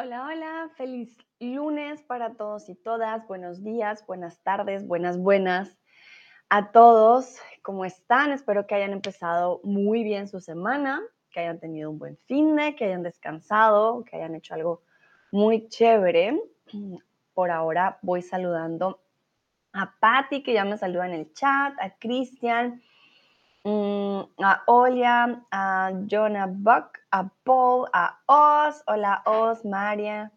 Hola, hola, feliz lunes para todos y todas. Buenos días, buenas tardes, buenas, buenas a todos. ¿Cómo están? Espero que hayan empezado muy bien su semana, que hayan tenido un buen fin de, que hayan descansado, que hayan hecho algo muy chévere. Por ahora voy saludando a Patti, que ya me saluda en el chat, a Cristian, a Olia, a Jonah Buck, a Paul, a Oz. Hola Oz, María,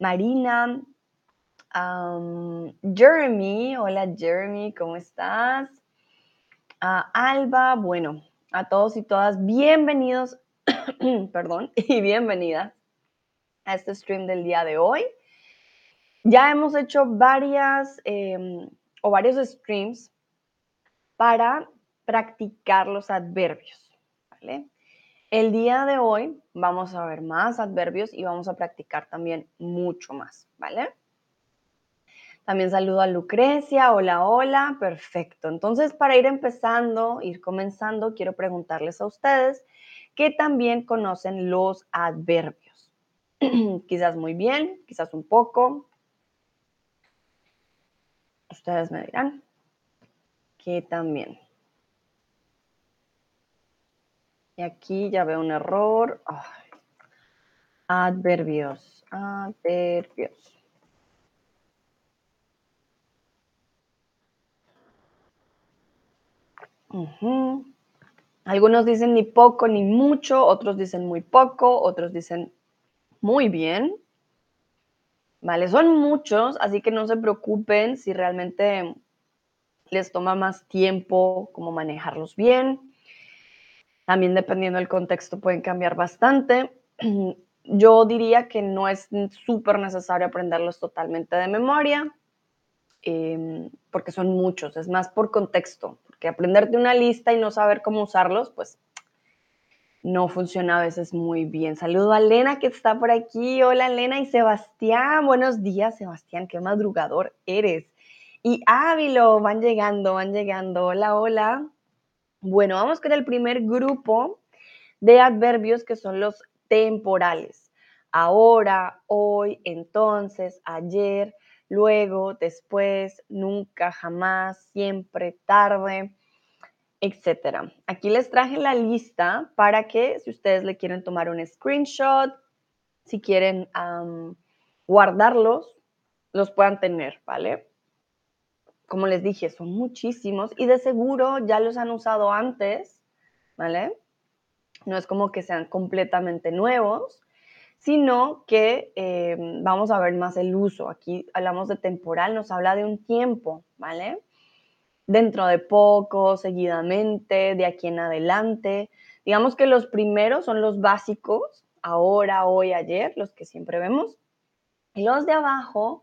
Marina, Jeremy. Hola Jeremy, ¿cómo estás? A Alba, bueno, a todos y todas, bienvenidos, perdón, y bienvenidas a este stream del día de hoy. Ya hemos hecho varias em, o varios streams para practicar los adverbios. El día de hoy vamos a ver más adverbios y vamos a practicar también mucho más, ¿vale? También saludo a Lucrecia, hola, hola, perfecto. Entonces, para ir empezando, ir comenzando, quiero preguntarles a ustedes que también conocen los adverbios. quizás muy bien, quizás un poco. Ustedes me dirán que también. Y aquí ya veo un error. Adverbios, adverbios. Algunos dicen ni poco ni mucho, otros dicen muy poco, otros dicen muy bien. Vale, son muchos, así que no se preocupen si realmente les toma más tiempo como manejarlos bien. También dependiendo del contexto pueden cambiar bastante. Yo diría que no es súper necesario aprenderlos totalmente de memoria, em, porque son muchos, es más por contexto, porque aprenderte una lista y no saber cómo usarlos, pues no funciona a veces muy bien. Saludo a Elena que está por aquí. Hola Elena y Sebastián. Buenos días, Sebastián. Qué madrugador eres. Y Ávilo, van llegando, van llegando. Hola, hola. Bueno, vamos con el primer grupo de adverbios que son los temporales. Ahora, hoy, entonces, ayer, luego, después, nunca, jamás, siempre, tarde, etc. Aquí les traje la lista para que si ustedes le quieren tomar un screenshot, si quieren guardarlos, los puedan tener, ¿vale? Como les dije, son muchísimos y de seguro ya los han usado antes, ¿vale? No es como que sean completamente nuevos, sino que eh, vamos a ver más el uso. Aquí hablamos de temporal, nos habla de un tiempo, ¿vale? Dentro de poco, seguidamente, de aquí en adelante. Digamos que los primeros son los básicos, ahora, hoy, ayer, los que siempre vemos. Y los de abajo,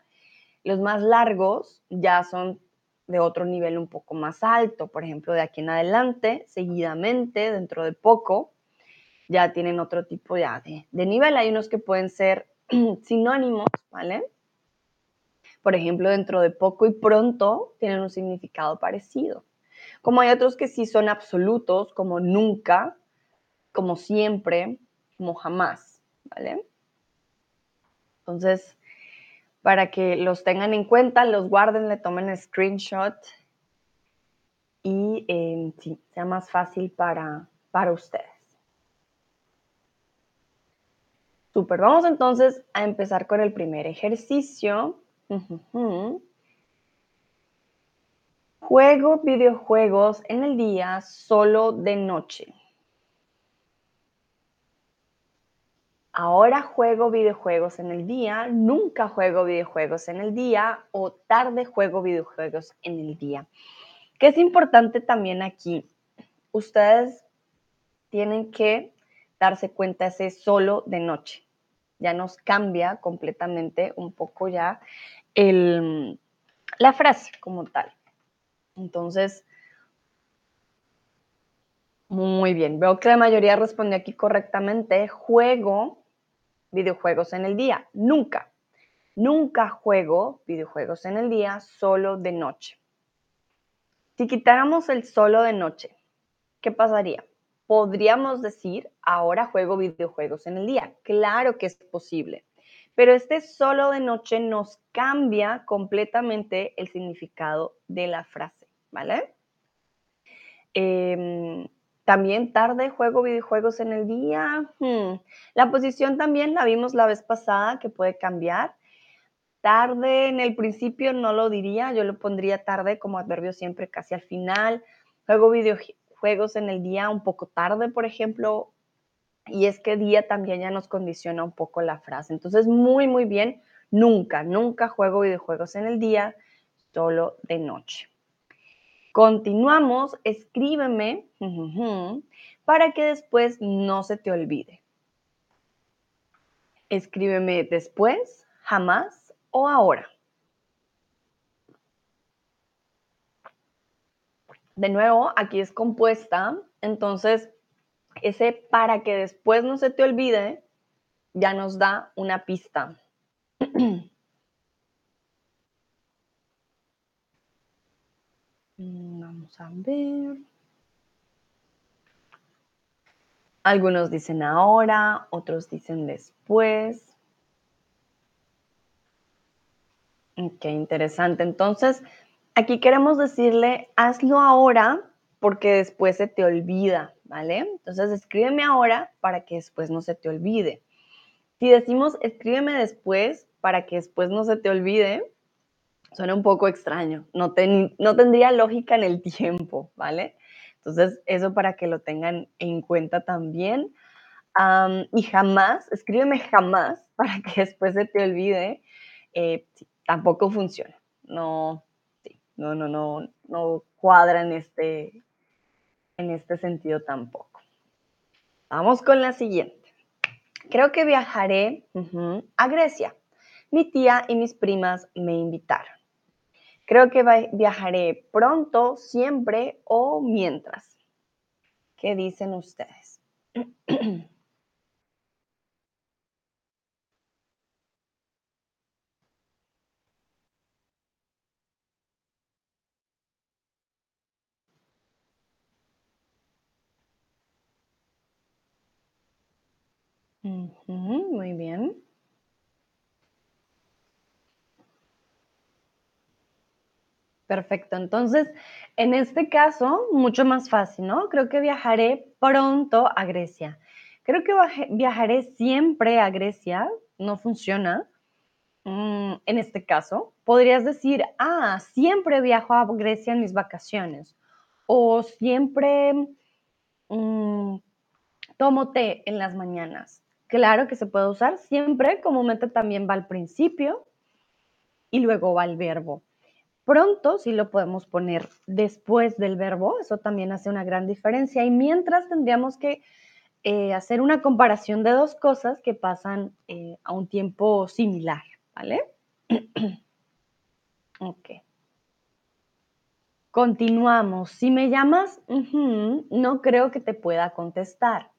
los más largos, ya son de otro nivel un poco más alto, por ejemplo, de aquí en adelante, seguidamente, dentro de poco, ya tienen otro tipo de, de nivel. Hay unos que pueden ser sinónimos, ¿vale? Por ejemplo, dentro de poco y pronto tienen un significado parecido. Como hay otros que sí son absolutos, como nunca, como siempre, como jamás, ¿vale? Entonces, para que los tengan en cuenta, los guarden, le tomen screenshot y eh, sea más fácil para, para ustedes. Super, vamos entonces a empezar con el primer ejercicio. Juego videojuegos en el día solo de noche. Ahora juego videojuegos en el día, nunca juego videojuegos en el día o tarde juego videojuegos en el día. Que es importante también aquí, ustedes tienen que darse cuenta ese solo de noche. Ya nos cambia completamente un poco ya la frase como tal. Entonces, muy bien, veo que la mayoría respondió aquí correctamente. Juego videojuegos en el día. Nunca. Nunca juego videojuegos en el día, solo de noche. Si quitáramos el solo de noche, ¿qué pasaría? Podríamos decir, ahora juego videojuegos en el día. Claro que es posible. pero este solo de noche nos cambia completamente el significado de la frase, ¿vale? Em, también tarde juego videojuegos en el día. Hmm, la posición también la vimos la vez pasada que puede cambiar. Tarde en el principio no lo diría, yo lo pondría tarde como adverbio siempre casi al final. Juego videojuegos en el día un poco tarde, por ejemplo, y es que día también ya nos condiciona un poco la frase. Entonces, muy, muy bien, nunca, nunca juego videojuegos en el día, solo de noche. Continuamos, escríbeme para que después no se te olvide. Escríbeme después, jamás o ahora. De nuevo, aquí es compuesta, entonces ese para que después no se te olvide ya nos da una pista. vamos a ver. Algunos dicen ahora, otros dicen después. Qué interesante. Entonces, aquí queremos decirle, hazlo ahora porque después se te olvida, ¿vale? Entonces, escríbeme ahora para que después no se te olvide. Si decimos, escríbeme después para que después no se te olvide, Suena un poco extraño, no, no tendría lógica en el tiempo, ¿vale? Entonces, eso para que lo tengan en cuenta también. y jamás, escríbeme jamás para que después se te olvide, eh, tampoco funciona. No, no, no, no, no cuadra en este, en este sentido tampoco. Vamos con la siguiente. Creo que viajaré a Grecia. Mi tía y mis primas me invitaron. Creo que viajaré pronto, siempre o mientras. ¿Qué dicen ustedes? muy bien. Perfecto. Entonces, en este caso, mucho más fácil, ¿no? Creo que viajaré pronto a Grecia. Creo que viajaré siempre a Grecia. No funciona. Mm, en este caso, podrías decir, ah, siempre viajo a Grecia en mis vacaciones. O siempre mm, tomo té en las mañanas. Claro que se puede usar siempre, comúnmente también va al principio y luego va el verbo. Pronto sí lo podemos poner después del verbo, eso también hace una gran diferencia. Y mientras tendríamos que eh, hacer una comparación de dos cosas que pasan eh, a un tiempo similar, ¿vale? ok. Continuamos. Si me llamas, no creo que te pueda contestar.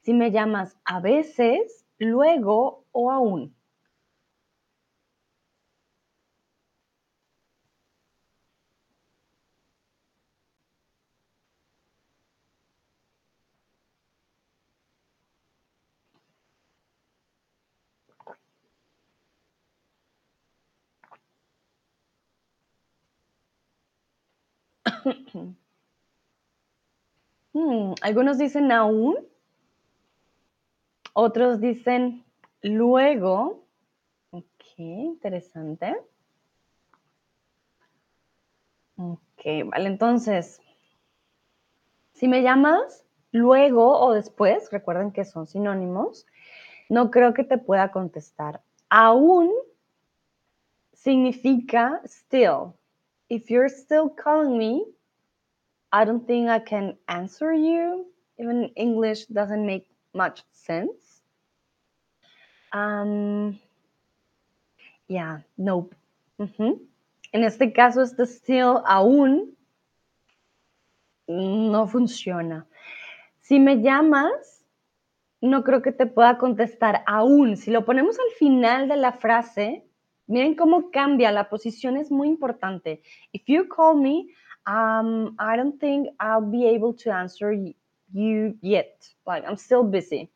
Si me llamas a veces, luego o aún. Hmm, algunos dicen aún, otros dicen luego. Ok, interesante. Ok, vale, entonces, si me llamas luego o después, recuerden que son sinónimos, no creo que te pueda contestar. Aún significa still. If you're still calling me, I don't think I can answer you. Even English doesn't make much sense. Um, yeah, nope. En este caso, este still aún no funciona. Si me llamas, no creo que te pueda contestar aún. Si lo ponemos al final de la frase, miren cómo cambia. La posición es muy importante. If you call me, um, I don't think I'll be able to answer you yet. Like, I'm still busy.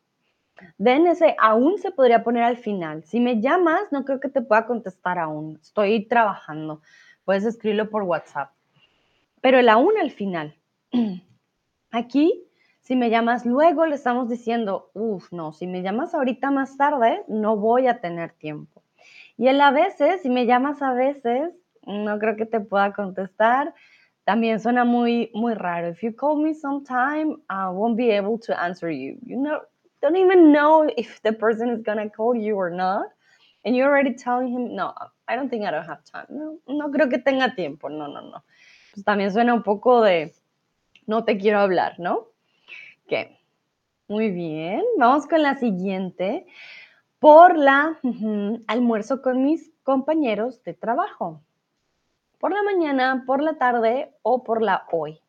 Then ese aún se podría poner al final. Si me llamas, no creo que te pueda contestar aún. Estoy trabajando. Puedes escribirlo por WhatsApp. Pero el aún al final. Aquí, si me llamas luego, le estamos diciendo, uff, no, si me llamas ahorita más tarde, no voy a tener tiempo. Y el a veces, si me llamas a veces, no creo que te pueda contestar. También suena muy, muy raro. If you call me sometime, I won't be able to answer you. You know, don't even know if the person is gonna call you or not. And you're already telling him, no, I don't think I don't have time. No, no creo que tenga tiempo. No, no, no. Pues también suena un poco de, no te quiero hablar, ¿no? Ok. Muy bien. Vamos con la siguiente. Por la almuerzo con mis compañeros de trabajo por la mañana, por la tarde o por la hoy.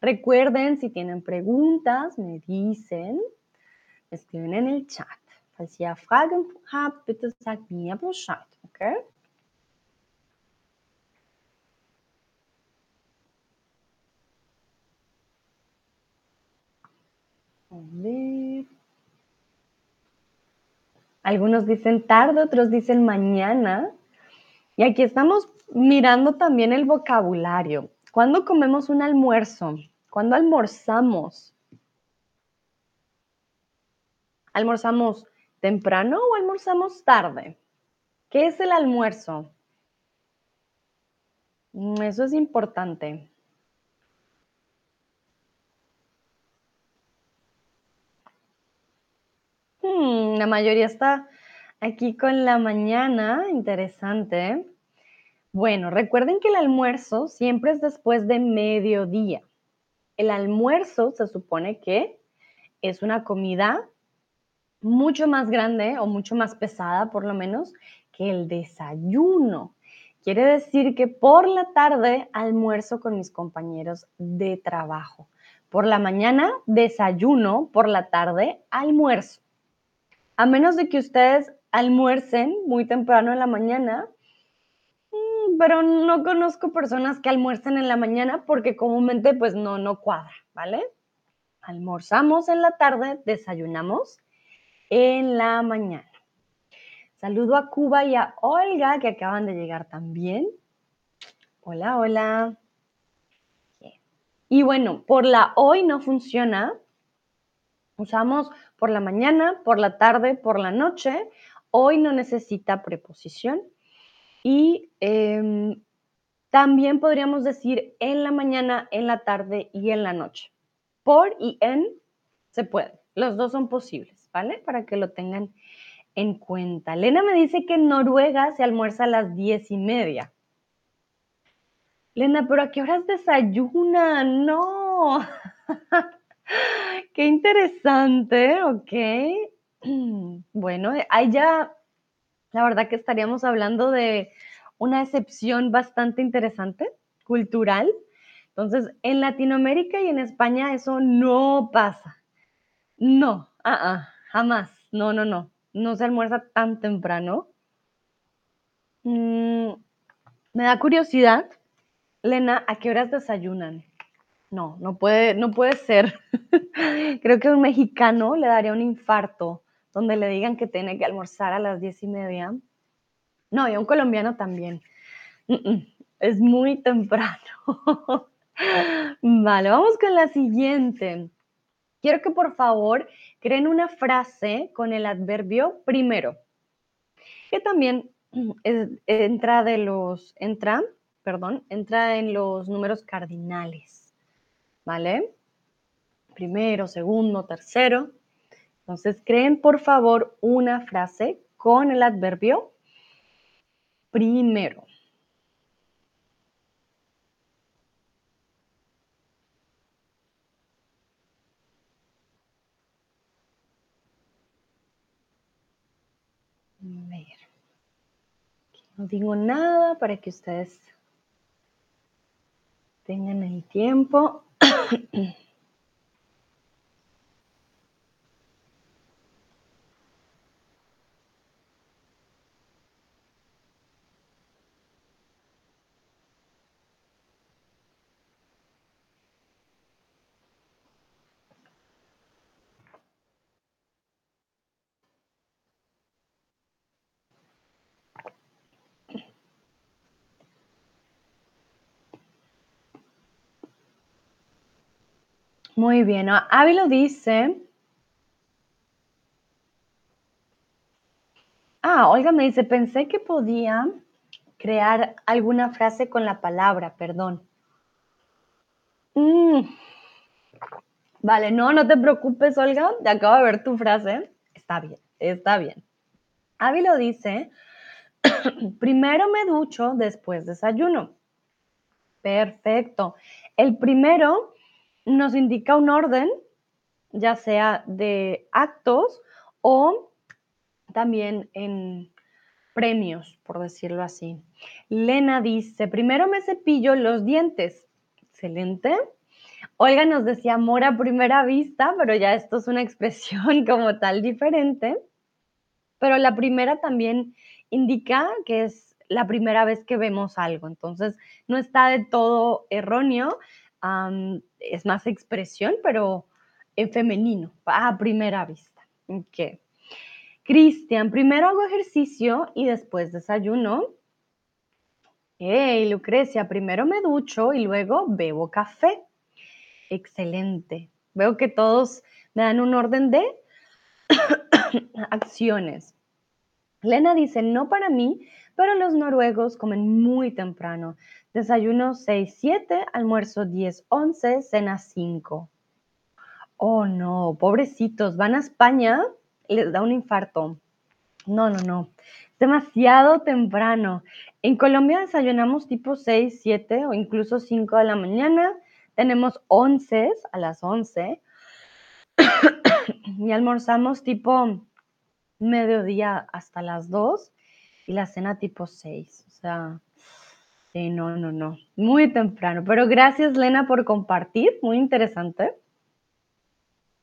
Recuerden, si tienen preguntas, me dicen, me escriben en el chat. Falls ihr Fragen habt, bitte sagt mir Bescheid, okay? Algunos dicen tarde, otros dicen mañana. Y aquí estamos mirando también el vocabulario. ¿Cuándo comemos un almuerzo? ¿Cuándo almorzamos? ¿Almorzamos temprano o almorzamos tarde? ¿Qué es el almuerzo? Mm, eso es importante. Hmm, la mayoría está aquí con la mañana, interesante. Bueno, recuerden que el almuerzo siempre es después de mediodía. El almuerzo se supone que es una comida mucho más grande o mucho más pesada, por lo menos, que el desayuno. Quiere decir que por la tarde almuerzo con mis compañeros de trabajo. Por la mañana desayuno, por la tarde almuerzo. A menos de que ustedes almuercen muy temprano en la mañana, pero no conozco personas que almuercen en la mañana porque comúnmente pues no, no cuadra, ¿vale? Almorzamos en la tarde, desayunamos en la mañana. Saludo a Cuba y a Olga que acaban de llegar también. Hola, hola. Y bueno, por la hoy no funciona. Usamos por la mañana, por la tarde, por la noche. Hoy no necesita preposición. Y em, también podríamos decir en la mañana, en la tarde y en la noche. Por y en se puede. Los dos son posibles, ¿vale? Para que lo tengan en cuenta. Lena me dice que en Noruega se almuerza a las diez y media. Lena, pero ¿a qué horas desayuna? No. qué interesante, ok. Bueno, ahí ya la verdad que estaríamos hablando de una excepción bastante interesante, cultural. Entonces, en Latinoamérica y en España eso no pasa. No, uh jamás. No, no, no. No se almuerza tan temprano. Mm, me da curiosidad, Lena, ¿a qué horas desayunan? No, no puede, no puede ser. Creo que un mexicano le daría un infarto donde le digan que tiene que almorzar a las diez y media. No, y a un colombiano también. es muy temprano. vale, vamos con la siguiente. Quiero que por favor creen una frase con el adverbio primero, que también entra de los, entra, perdón, entra en los números cardinales, ¿vale? Primero, segundo, tercero. Entonces, creen por favor una frase con el adverbio primero. A ver. No digo nada para que ustedes tengan el tiempo. Muy bien. Ávilo dice. Ah, Olga me dice, pensé que podía crear alguna frase con la palabra, perdón. Mm. Vale, no, no te preocupes, Olga, ya acabo de ver tu frase. Está bien, está bien. Ávilo dice, primero me ducho, después desayuno. Perfecto. El primero nos indica un orden, ya sea de actos o también en premios, por decirlo así. Lena dice, primero me cepillo los dientes. Excelente. Olga nos decía amor a primera vista, pero ya esto es una expresión como tal diferente. Pero la primera también indica que es la primera vez que vemos algo, entonces no está de todo erróneo, es más expresión, pero en femenino, a primera vista. Okay. Cristian, primero hago ejercicio y después desayuno. Hey, Lucrecia, primero me ducho y luego bebo café. Excelente. Veo que todos me dan un orden de acciones. Lena dice, no para mí, pero los noruegos comen muy temprano. Desayuno 6, 7, almuerzo 10, 11, cena 5. Oh no, pobrecitos, van a España, les da un infarto. No, no, no, demasiado temprano. En Colombia desayunamos tipo 6, 7 o incluso 5 de la mañana. Tenemos 11 a las 11 y almorzamos tipo mediodía hasta las 2 y la cena tipo 6. O sea, sí, no, no, no. Muy temprano. Pero gracias, Lena, por compartir. Muy interesante.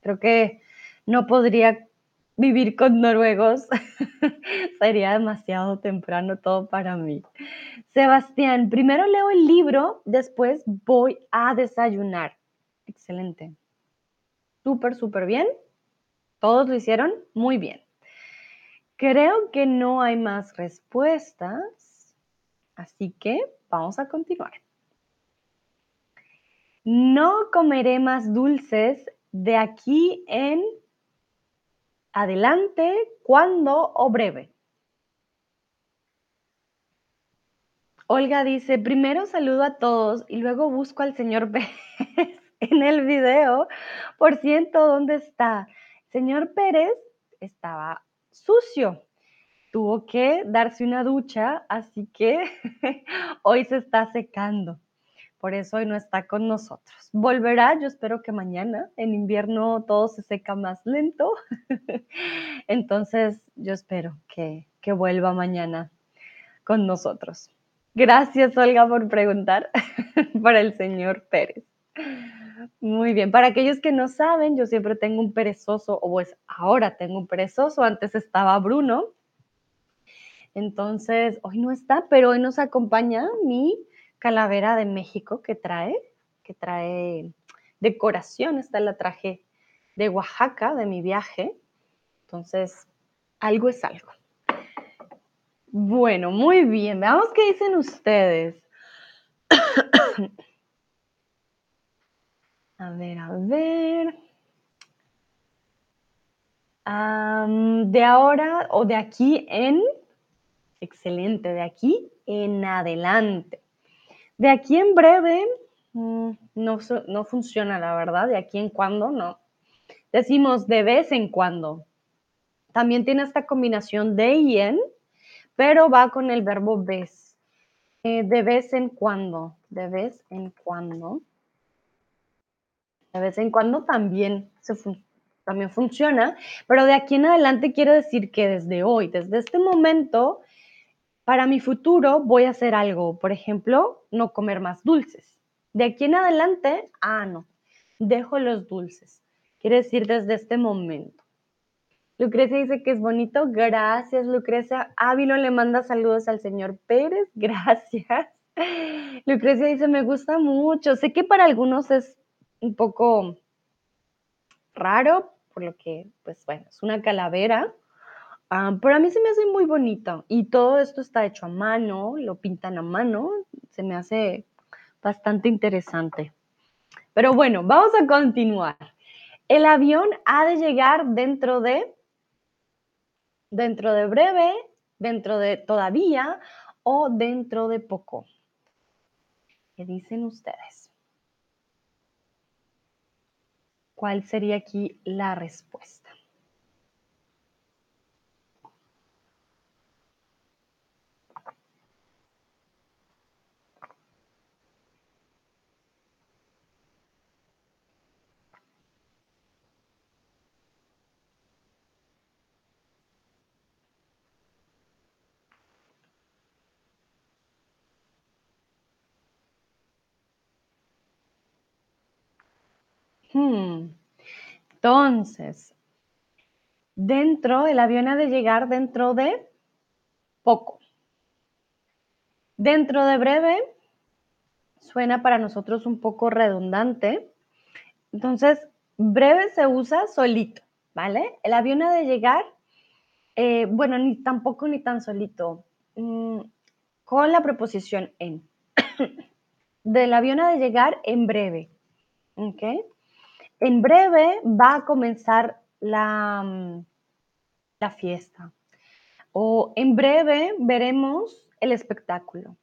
Creo que no podría vivir con noruegos. Sería demasiado temprano todo para mí. Sebastián, primero leo el libro, después voy a desayunar. Excelente. Súper, súper bien. ¿Todos lo hicieron? Muy bien. Creo que no hay más respuestas, así que vamos a continuar. No comeré más dulces de aquí en adelante, cuando o breve. Olga dice, primero saludo a todos y luego busco al señor Pérez en el video por ciento dónde está. Señor Pérez estaba sucio. Tuvo que darse una ducha, así que hoy se está secando. Por eso hoy no está con nosotros. Volverá, yo espero que mañana. En invierno todo se seca más lento. Entonces yo espero que, que vuelva mañana con nosotros. Gracias, Olga, por preguntar para el señor Pérez. Muy bien, para aquellos que no saben, yo siempre tengo un perezoso, o pues ahora tengo un perezoso, antes estaba Bruno. Entonces, hoy no está, pero hoy nos acompaña mi calavera de México que trae, que trae decoración, esta la traje de Oaxaca, de mi viaje. Entonces, algo es algo. Bueno, muy bien, veamos qué dicen ustedes. A ver, a ver. de ahora o de aquí en, excelente, de aquí en adelante. De aquí en breve, mm, no, no funciona la verdad, de aquí en cuando no. Decimos de vez en cuando. También tiene esta combinación de y en, pero va con el verbo ves. Eh, de vez en cuando, de vez en cuando. De vez en cuando también, también funciona, pero de aquí en adelante quiero decir que desde hoy, desde este momento, para mi futuro voy a hacer algo. Por ejemplo, no comer más dulces. De aquí en adelante, ah, no, dejo los dulces. Quiere decir desde este momento. Lucrecia dice que es bonito. Gracias, Lucrecia. Ávilo le manda saludos al señor Pérez. Gracias. Lucrecia dice, me gusta mucho. Sé que para algunos es un poco raro, por lo que, pues bueno, es una calavera. Ah, pero a mí se me hace muy bonito y todo esto está hecho a mano, lo pintan a mano, se me hace bastante interesante. Pero bueno, vamos a continuar. El avión ha de llegar dentro de, dentro de breve, dentro de todavía o dentro de poco. ¿Qué dicen ustedes? ¿Cuál sería aquí la respuesta? Entonces, dentro, el avión ha de llegar dentro de poco. Dentro de breve, suena para nosotros un poco redundante. Entonces, breve se usa solito, ¿vale? El avión ha de llegar, eh, bueno, ni tampoco ni tan solito, mm, con la preposición en. Del avión ha de llegar en breve, ¿ok? En breve va a comenzar la, mm, la fiesta o en breve veremos el espectáculo.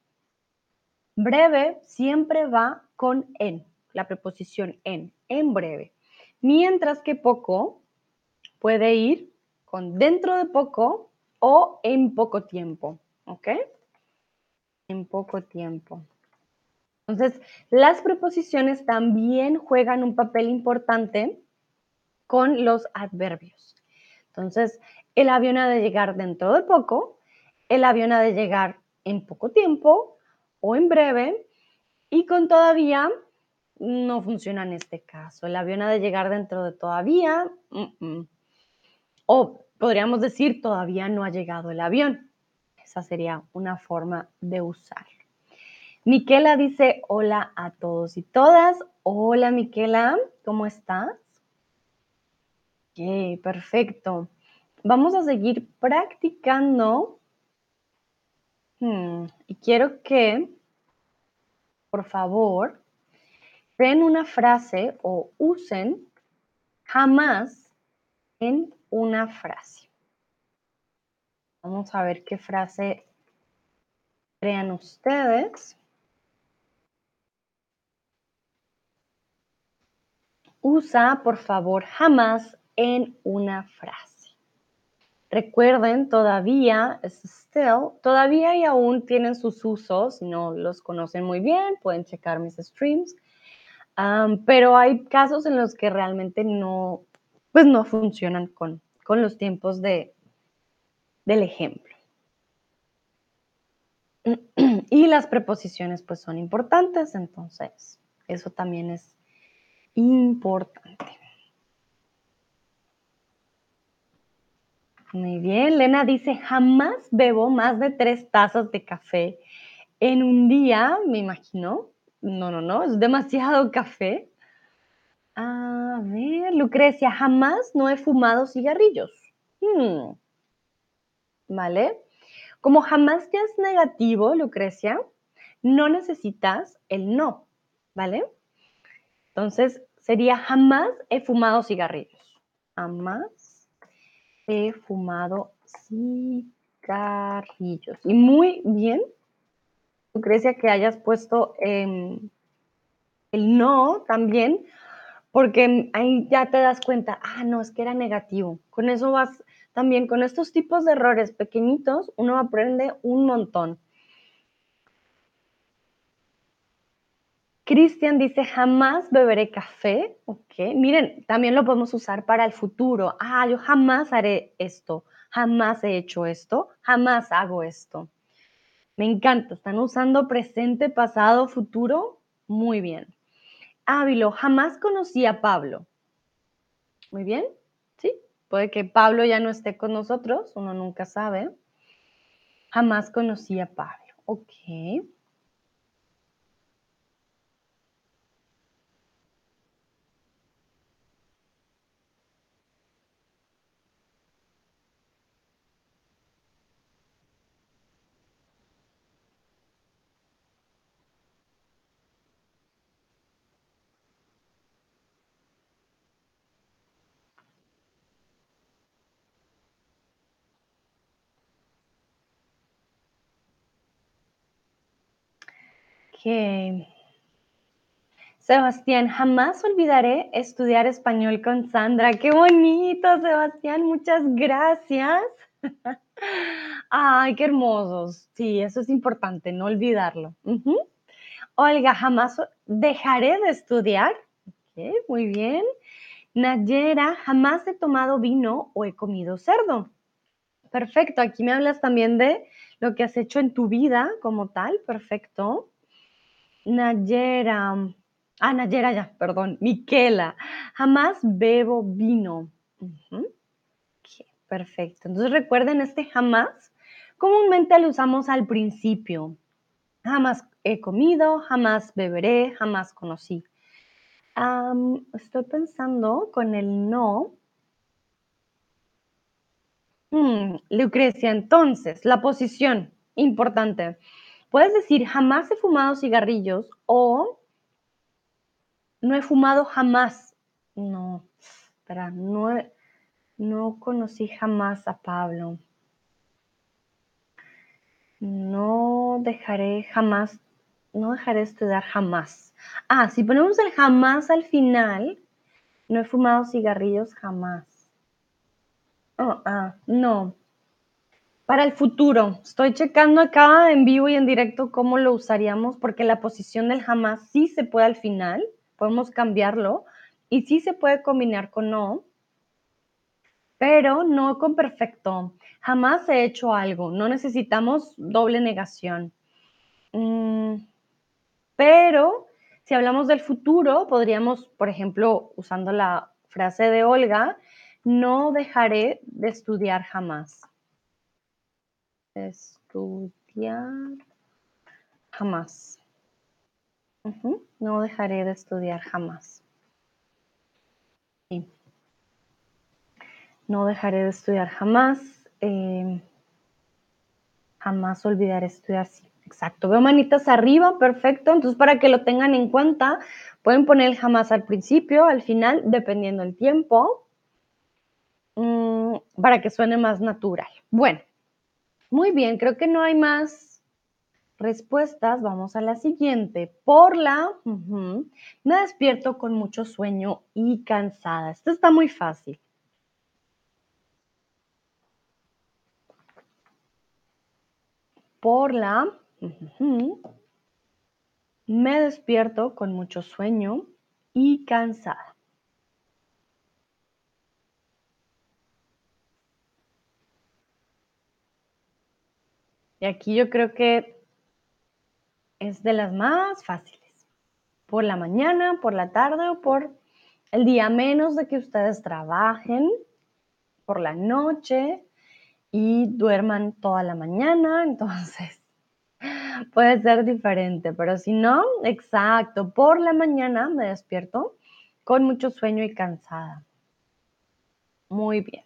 Breve siempre va con en, la preposición en, en breve. Mientras que poco puede ir con dentro de poco o en poco tiempo, ¿ok? En poco tiempo. Entonces, las preposiciones también juegan un papel importante con los adverbios. Entonces, el avión ha de llegar dentro de poco, el avión ha de llegar en poco tiempo o en breve, y con todavía no funciona en este caso. El avión ha de llegar dentro de todavía, o podríamos decir todavía no ha llegado el avión. Esa sería una forma de usar. Miquela dice hola a todos y todas. Hola Miquela, ¿cómo estás? Ok, perfecto. Vamos a seguir practicando. Hmm, y quiero que, por favor, den una frase o usen jamás en una frase. Vamos a ver qué frase crean ustedes. Usa, por favor, jamás en una frase. Recuerden, todavía, still, todavía y aún tienen sus usos, no los conocen muy bien, pueden checar mis streams, pero hay casos en los que realmente no, pues no funcionan con, con los tiempos de, del ejemplo. Y las preposiciones pues son importantes, entonces eso también es importante. Muy bien, Lena dice, jamás bebo más de tres tazas de café en un día, me imagino. No, no, no, es demasiado café. A ver, Lucrecia, jamás no he fumado cigarrillos. Hmm. ¿Vale? Como jamás ya es negativo, Lucrecia, no necesitas el no, ¿vale? Entonces, sería jamás he fumado cigarrillos. Jamás he fumado cigarrillos. Y muy bien, Lucrecia, que hayas puesto em, el no también, porque ahí ya te das cuenta, ah, no, es que era negativo. Con eso vas también, con estos tipos de errores pequeñitos, uno aprende un montón. Cristian dice, jamás beberé café. Ok, miren, también lo podemos usar para el futuro. Ah, yo jamás haré esto, jamás he hecho esto, jamás hago esto. Me encanta, están usando presente, pasado, futuro. Muy bien. Ávilo, jamás conocí a Pablo. Muy bien, sí. Puede que Pablo ya no esté con nosotros, uno nunca sabe. Jamás conocí a Pablo. Ok. Sebastián, jamás olvidaré estudiar español con Sandra. Qué bonito, Sebastián, muchas gracias. Ay, qué hermosos. Sí, eso es importante, no olvidarlo. Olga, jamás dejaré de estudiar. muy bien. Nayera, jamás he tomado vino o he comido cerdo. Perfecto, aquí me hablas también de lo que has hecho en tu vida como tal. Perfecto. Nayera, ah, Nayera ya, perdón. Miquela, jamás bebo vino. perfecto. Entonces recuerden este jamás. Comúnmente lo usamos al principio. Jamás he comido, jamás beberé, jamás conocí. estoy pensando con el no. Mm, Lucrecia, entonces, la posición, importante. Puedes decir, jamás he fumado cigarrillos o no he fumado jamás. No, espera, no, no conocí jamás a Pablo. No dejaré jamás, no dejaré de estudiar jamás. Ah, si ponemos el jamás al final, no he fumado cigarrillos jamás. Oh, ah, no. Para el futuro, estoy checando acá en vivo y en directo cómo lo usaríamos, porque la posición del jamás sí se puede al final, podemos cambiarlo y sí se puede combinar con no, pero no con perfecto. Jamás he hecho algo, no necesitamos doble negación. Mm, pero si hablamos del futuro, podríamos, por ejemplo, usando la frase de Olga, no dejaré de estudiar jamás. Estudiar jamás. No dejaré de estudiar jamás. No dejaré de estudiar jamás. Em, jamás olvidaré estudiar. Sí, exacto. Veo manitas arriba, perfecto. Entonces, para que lo tengan en cuenta, pueden poner el jamás al principio, al final, dependiendo del tiempo. Mm, para que suene más natural. Bueno, muy bien, creo que no hay más respuestas. Vamos a la siguiente. Por la, me despierto con mucho sueño y cansada. Esto está muy fácil. Por la, me despierto con mucho sueño y cansada. Y aquí yo creo que es de las más fáciles. Por la mañana, por la tarde o por el día menos de que ustedes trabajen, por la noche y duerman toda la mañana, entonces puede ser diferente, pero si no, exacto, por la mañana me despierto con mucho sueño y cansada. Muy bien.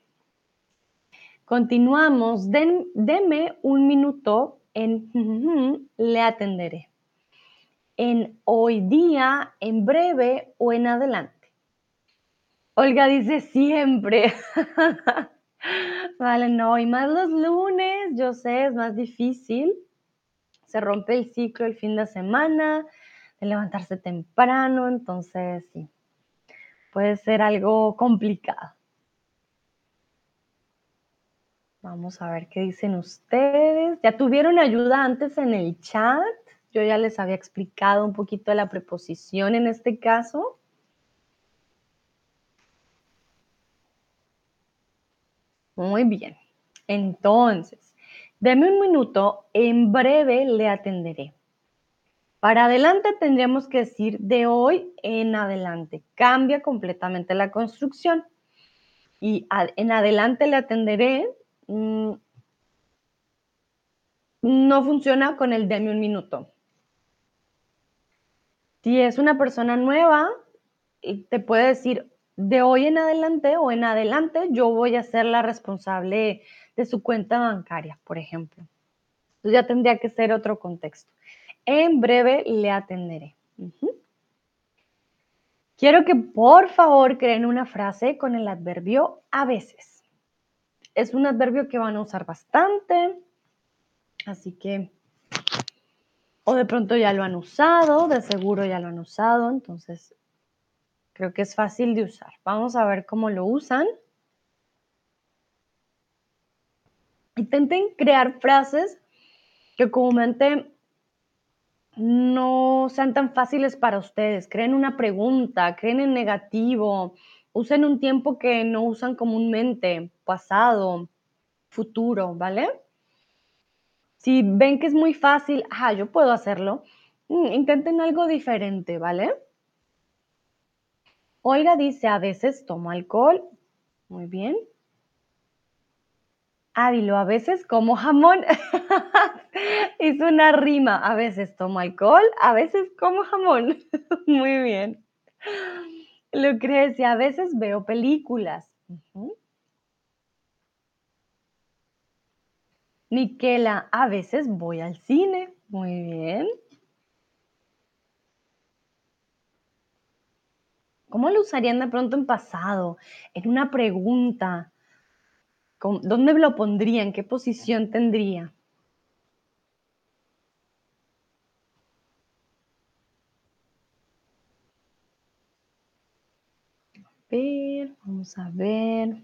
Continuamos. Den, deme un minuto en le atenderé. En hoy día, en breve o en adelante. Olga dice siempre. vale, no, y más los lunes, yo sé, es más difícil. Se rompe el ciclo el fin de semana, de levantarse temprano, entonces sí, puede ser algo complicado. Vamos a ver qué dicen ustedes. ¿Ya tuvieron ayuda antes en el chat? Yo ya les había explicado un poquito la preposición en este caso. Muy bien. Entonces, deme un minuto, en breve le atenderé. Para adelante tendríamos que decir de hoy en adelante. Cambia completamente la construcción. Y en adelante le atenderé Mm, no funciona con el deme un minuto. Si es una persona nueva, te puede decir de hoy en adelante o en adelante yo voy a ser la responsable de su cuenta bancaria, por ejemplo. Entonces ya tendría que ser otro contexto. En breve le atenderé. Quiero que por favor creen una frase con el adverbio a veces es un adverbio que van a usar bastante, así que O de pronto ya lo han usado, de seguro ya lo han usado, entonces creo que es fácil de usar. Vamos a ver cómo lo usan. Intenten crear frases que comúnmente no sean tan fáciles para ustedes. Creen una pregunta, creen en negativo, usen un tiempo que no usan comúnmente, pasado, futuro, ¿vale? Si ven que es muy fácil, ah, yo puedo hacerlo, mm, intenten algo diferente, ¿vale? Olga dice, a veces tomo alcohol. Muy bien. Ávilo, a veces como jamón. es una rima. A veces tomo alcohol, a veces como jamón. Muy bien. Lucrecia, a veces veo películas. Miquela, a veces voy al cine. Muy bien. ¿Cómo lo usarían de pronto en pasado? En una pregunta. ¿Dónde lo pondrían? ¿Qué posición tendría? A ver, vamos a ver.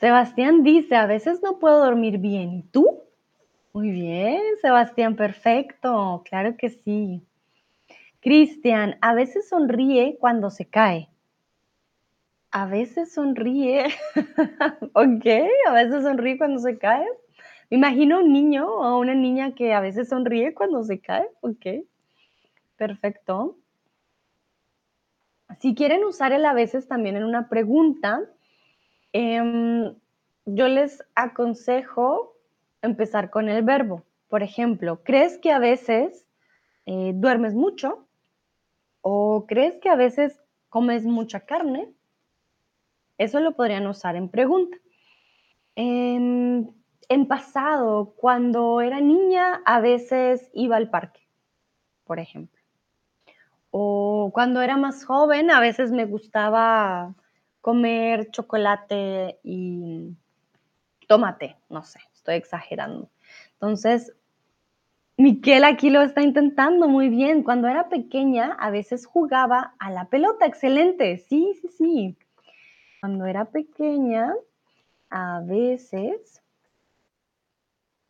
Sebastián dice, a veces no puedo dormir bien. ¿Y tú? Muy bien, Sebastián, perfecto. Claro que sí. Cristian, a veces sonríe cuando se cae. A veces sonríe. ok, a veces sonríe cuando se cae. Me imagino un niño o una niña que a veces sonríe cuando se cae. Ok, perfecto. Si quieren usar el a veces también en una pregunta, em, yo les aconsejo empezar con el verbo. Por ejemplo, ¿crees que a veces eh, duermes mucho? ¿O crees que a veces comes mucha carne? Eso lo podrían usar en pregunta. En, en pasado, cuando era niña, a veces iba al parque, por ejemplo. O cuando era más joven, a veces me gustaba comer chocolate y tomate, no sé, estoy exagerando. Entonces, Miquel aquí lo está intentando muy bien. Cuando era pequeña, a veces jugaba a la pelota. Excelente. Sí, sí, sí. Cuando era pequeña, a veces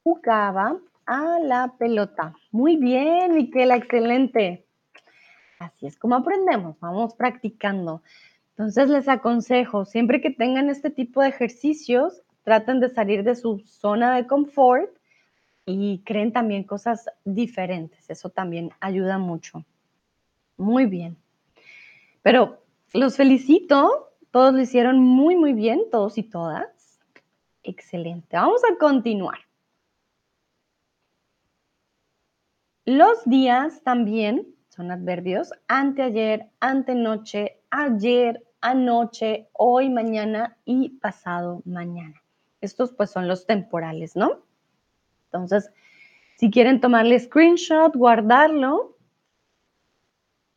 jugaba a la pelota. Muy bien, Miquela, excelente. Así es como aprendemos, vamos practicando. Entonces les aconsejo, siempre que tengan este tipo de ejercicios, traten de salir de su zona de confort y creen también cosas diferentes. Eso también ayuda mucho. Muy bien. Pero los felicito. Todos lo hicieron muy, muy bien, todos y todas. Excelente. Vamos a continuar. Los días también son adverbios. Anteayer, antenoche, ayer, anoche, hoy, mañana y pasado mañana. Estos pues son los temporales, ¿no? Entonces, si quieren tomarle screenshot, guardarlo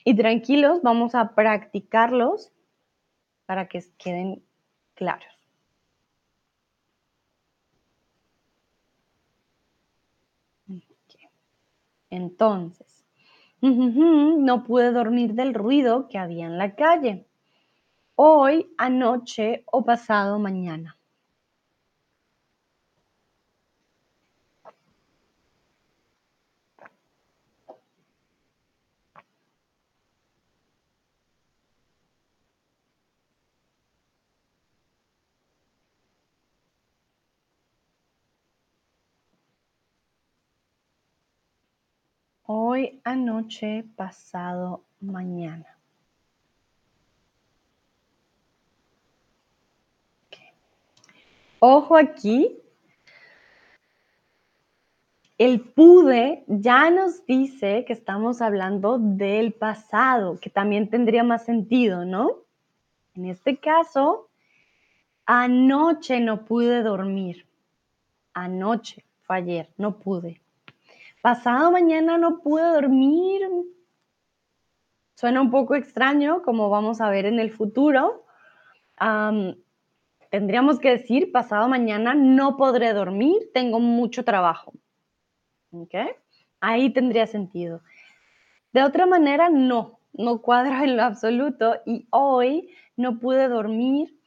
y tranquilos, vamos a practicarlos para que queden claros. Entonces, no pude dormir del ruido que había en la calle. Hoy, anoche o pasado mañana. Hoy, anoche, pasado, mañana. Ojo aquí. El pude ya nos dice que estamos hablando del pasado, que también tendría más sentido, ¿no? En este caso, anoche no pude dormir. Anoche, fue ayer, no pude pasado mañana no pude dormir. Suena un poco extraño, como vamos a ver en el futuro. tendríamos que decir pasado mañana no podré dormir, tengo mucho trabajo. Ahí tendría sentido. De otra manera, no, no cuadra en lo absoluto y hoy no pude dormir.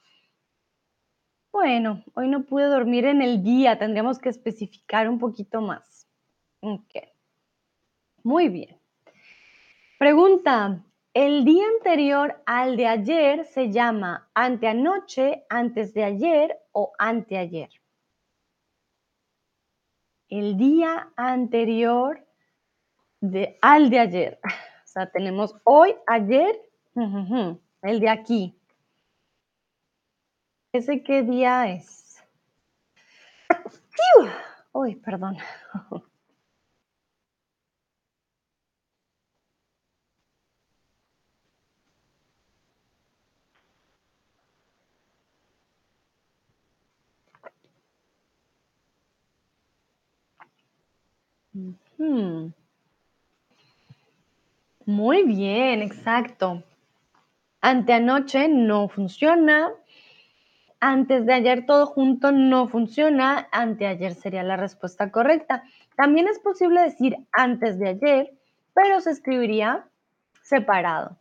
Bueno, hoy no pude dormir en el día, tendríamos que especificar un poquito más. Ok. Muy bien. Pregunta, ¿el día anterior al de ayer se llama anteanoche, antes de ayer o anteayer? El día anterior de, al de ayer. O sea, tenemos hoy, ayer, el de aquí. ¿Ese qué día es? Uy, perdón. Muy bien, exacto. Anteanoche no funciona. Antes de ayer todo junto no funciona. Anteayer sería la respuesta correcta. También es posible decir antes de ayer, pero se escribiría separado.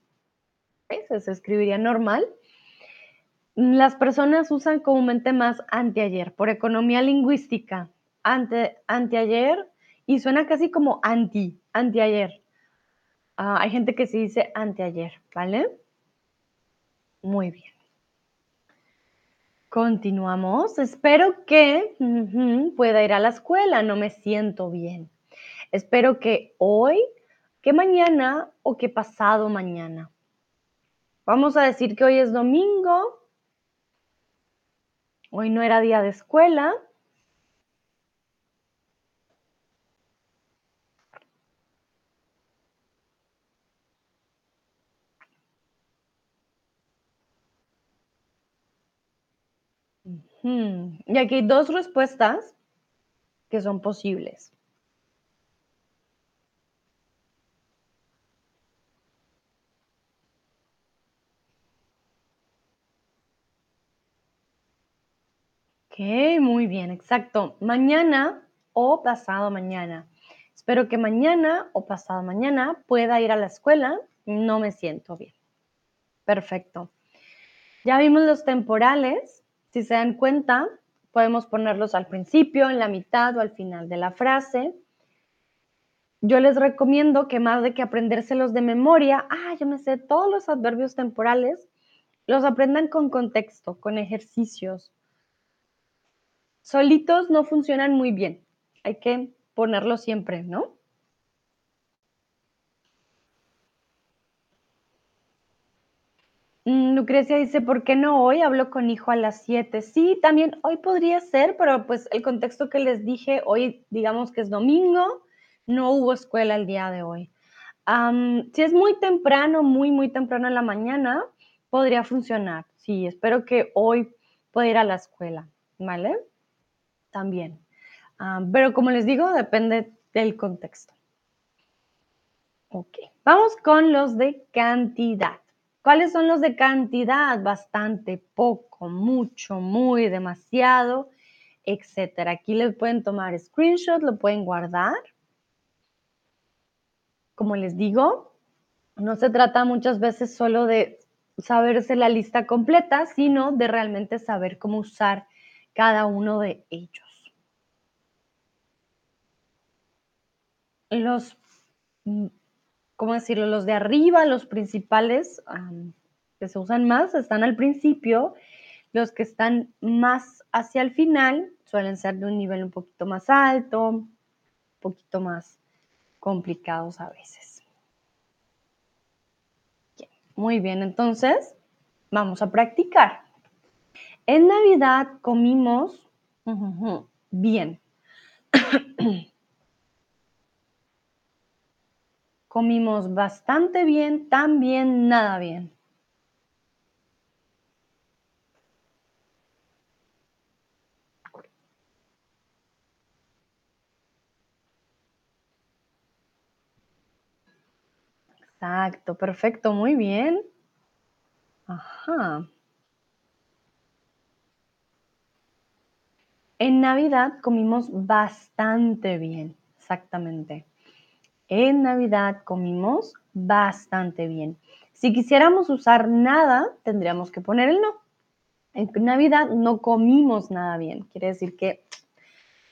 Se escribiría normal. Las personas usan comúnmente más anteayer por economía lingüística. Ante, anteayer y suena casi como anti, anteayer. Ah, hay gente que sí dice anteayer, ¿vale? Muy bien. Continuamos. Espero que pueda ir a la escuela. No me siento bien. Espero que hoy, que mañana o que pasado mañana. Vamos a decir que hoy es domingo. Hoy no era día de escuela. Y aquí hay dos respuestas que son posibles. Ok, muy bien, exacto. Mañana o pasado mañana. Espero que mañana o pasado mañana pueda ir a la escuela. No me siento bien. Perfecto. Ya vimos los temporales. Si se dan cuenta, podemos ponerlos al principio, en la mitad o al final de la frase. Yo les recomiendo que más de que aprendérselos de memoria, ah, yo me sé todos los adverbios temporales, los aprendan con contexto, con ejercicios. Solitos no funcionan muy bien. Hay que ponerlos siempre, ¿no? Lucrecia dice, ¿por qué no hoy? Hablo con hijo a las 7. Sí, también hoy podría ser, pero pues el contexto que les dije, hoy digamos que es domingo, no hubo escuela el día de hoy. si es muy temprano, muy, muy temprano en la mañana, podría funcionar. Sí, espero que hoy pueda ir a la escuela, ¿vale? También. pero como les digo, depende del contexto. Ok, vamos con los de cantidad. ¿Cuáles son los de cantidad? Bastante, poco, mucho, muy, demasiado, etcétera. Aquí les pueden tomar screenshot, lo pueden guardar. Como les digo, no se trata muchas veces solo de saberse la lista completa, sino de realmente saber cómo usar cada uno de ellos. Los ¿cómo decirlo? Los de arriba, los principales que se usan más, están al principio. Los que están más hacia el final suelen ser de un nivel un poquito más alto, un poquito más complicados a veces. Muy bien, entonces vamos a practicar. En Navidad comimos bien. Comimos bastante bien, tan bien, nada bien. Exacto, perfecto, muy bien. Ajá. En Navidad comimos bastante bien, exactamente. En Navidad comimos bastante bien. Si quisiéramos usar nada, tendríamos que poner el no. En Navidad no comimos nada bien. Quiere decir que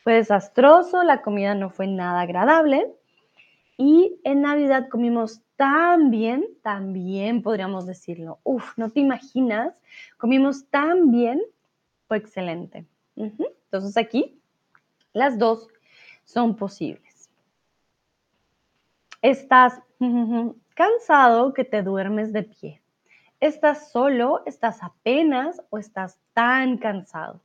fue desastroso, la comida no fue nada agradable. Y en Navidad comimos tan bien, tan bien podríamos decirlo. Uf, no te imaginas, comimos tan bien, fue excelente. Entonces aquí las dos son posibles. Estás cansado que te duermes de pie. ¿Estás solo? ¿Estás apenas? ¿O estás tan cansado?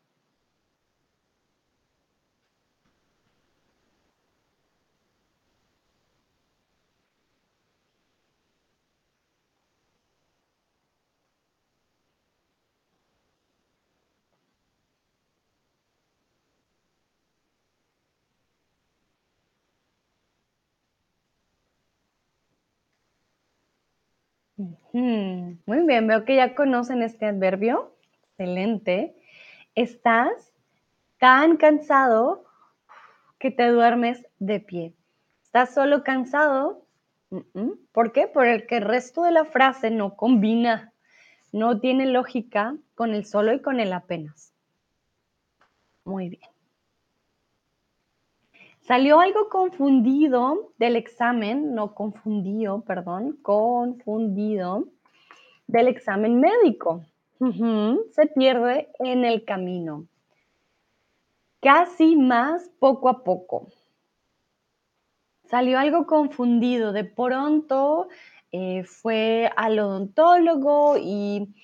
Muy bien, veo que ya conocen este adverbio. Excelente. Estás tan cansado que te duermes de pie. ¿Estás solo cansado? ¿Por qué? Porque el resto de la frase no combina, no tiene lógica con el solo y con el apenas. Muy bien. Salió algo confundido del examen, no confundido, perdón, confundido del examen médico. Se pierde en el camino. Casi más poco a poco. Salió algo confundido. De pronto eh, fue al odontólogo y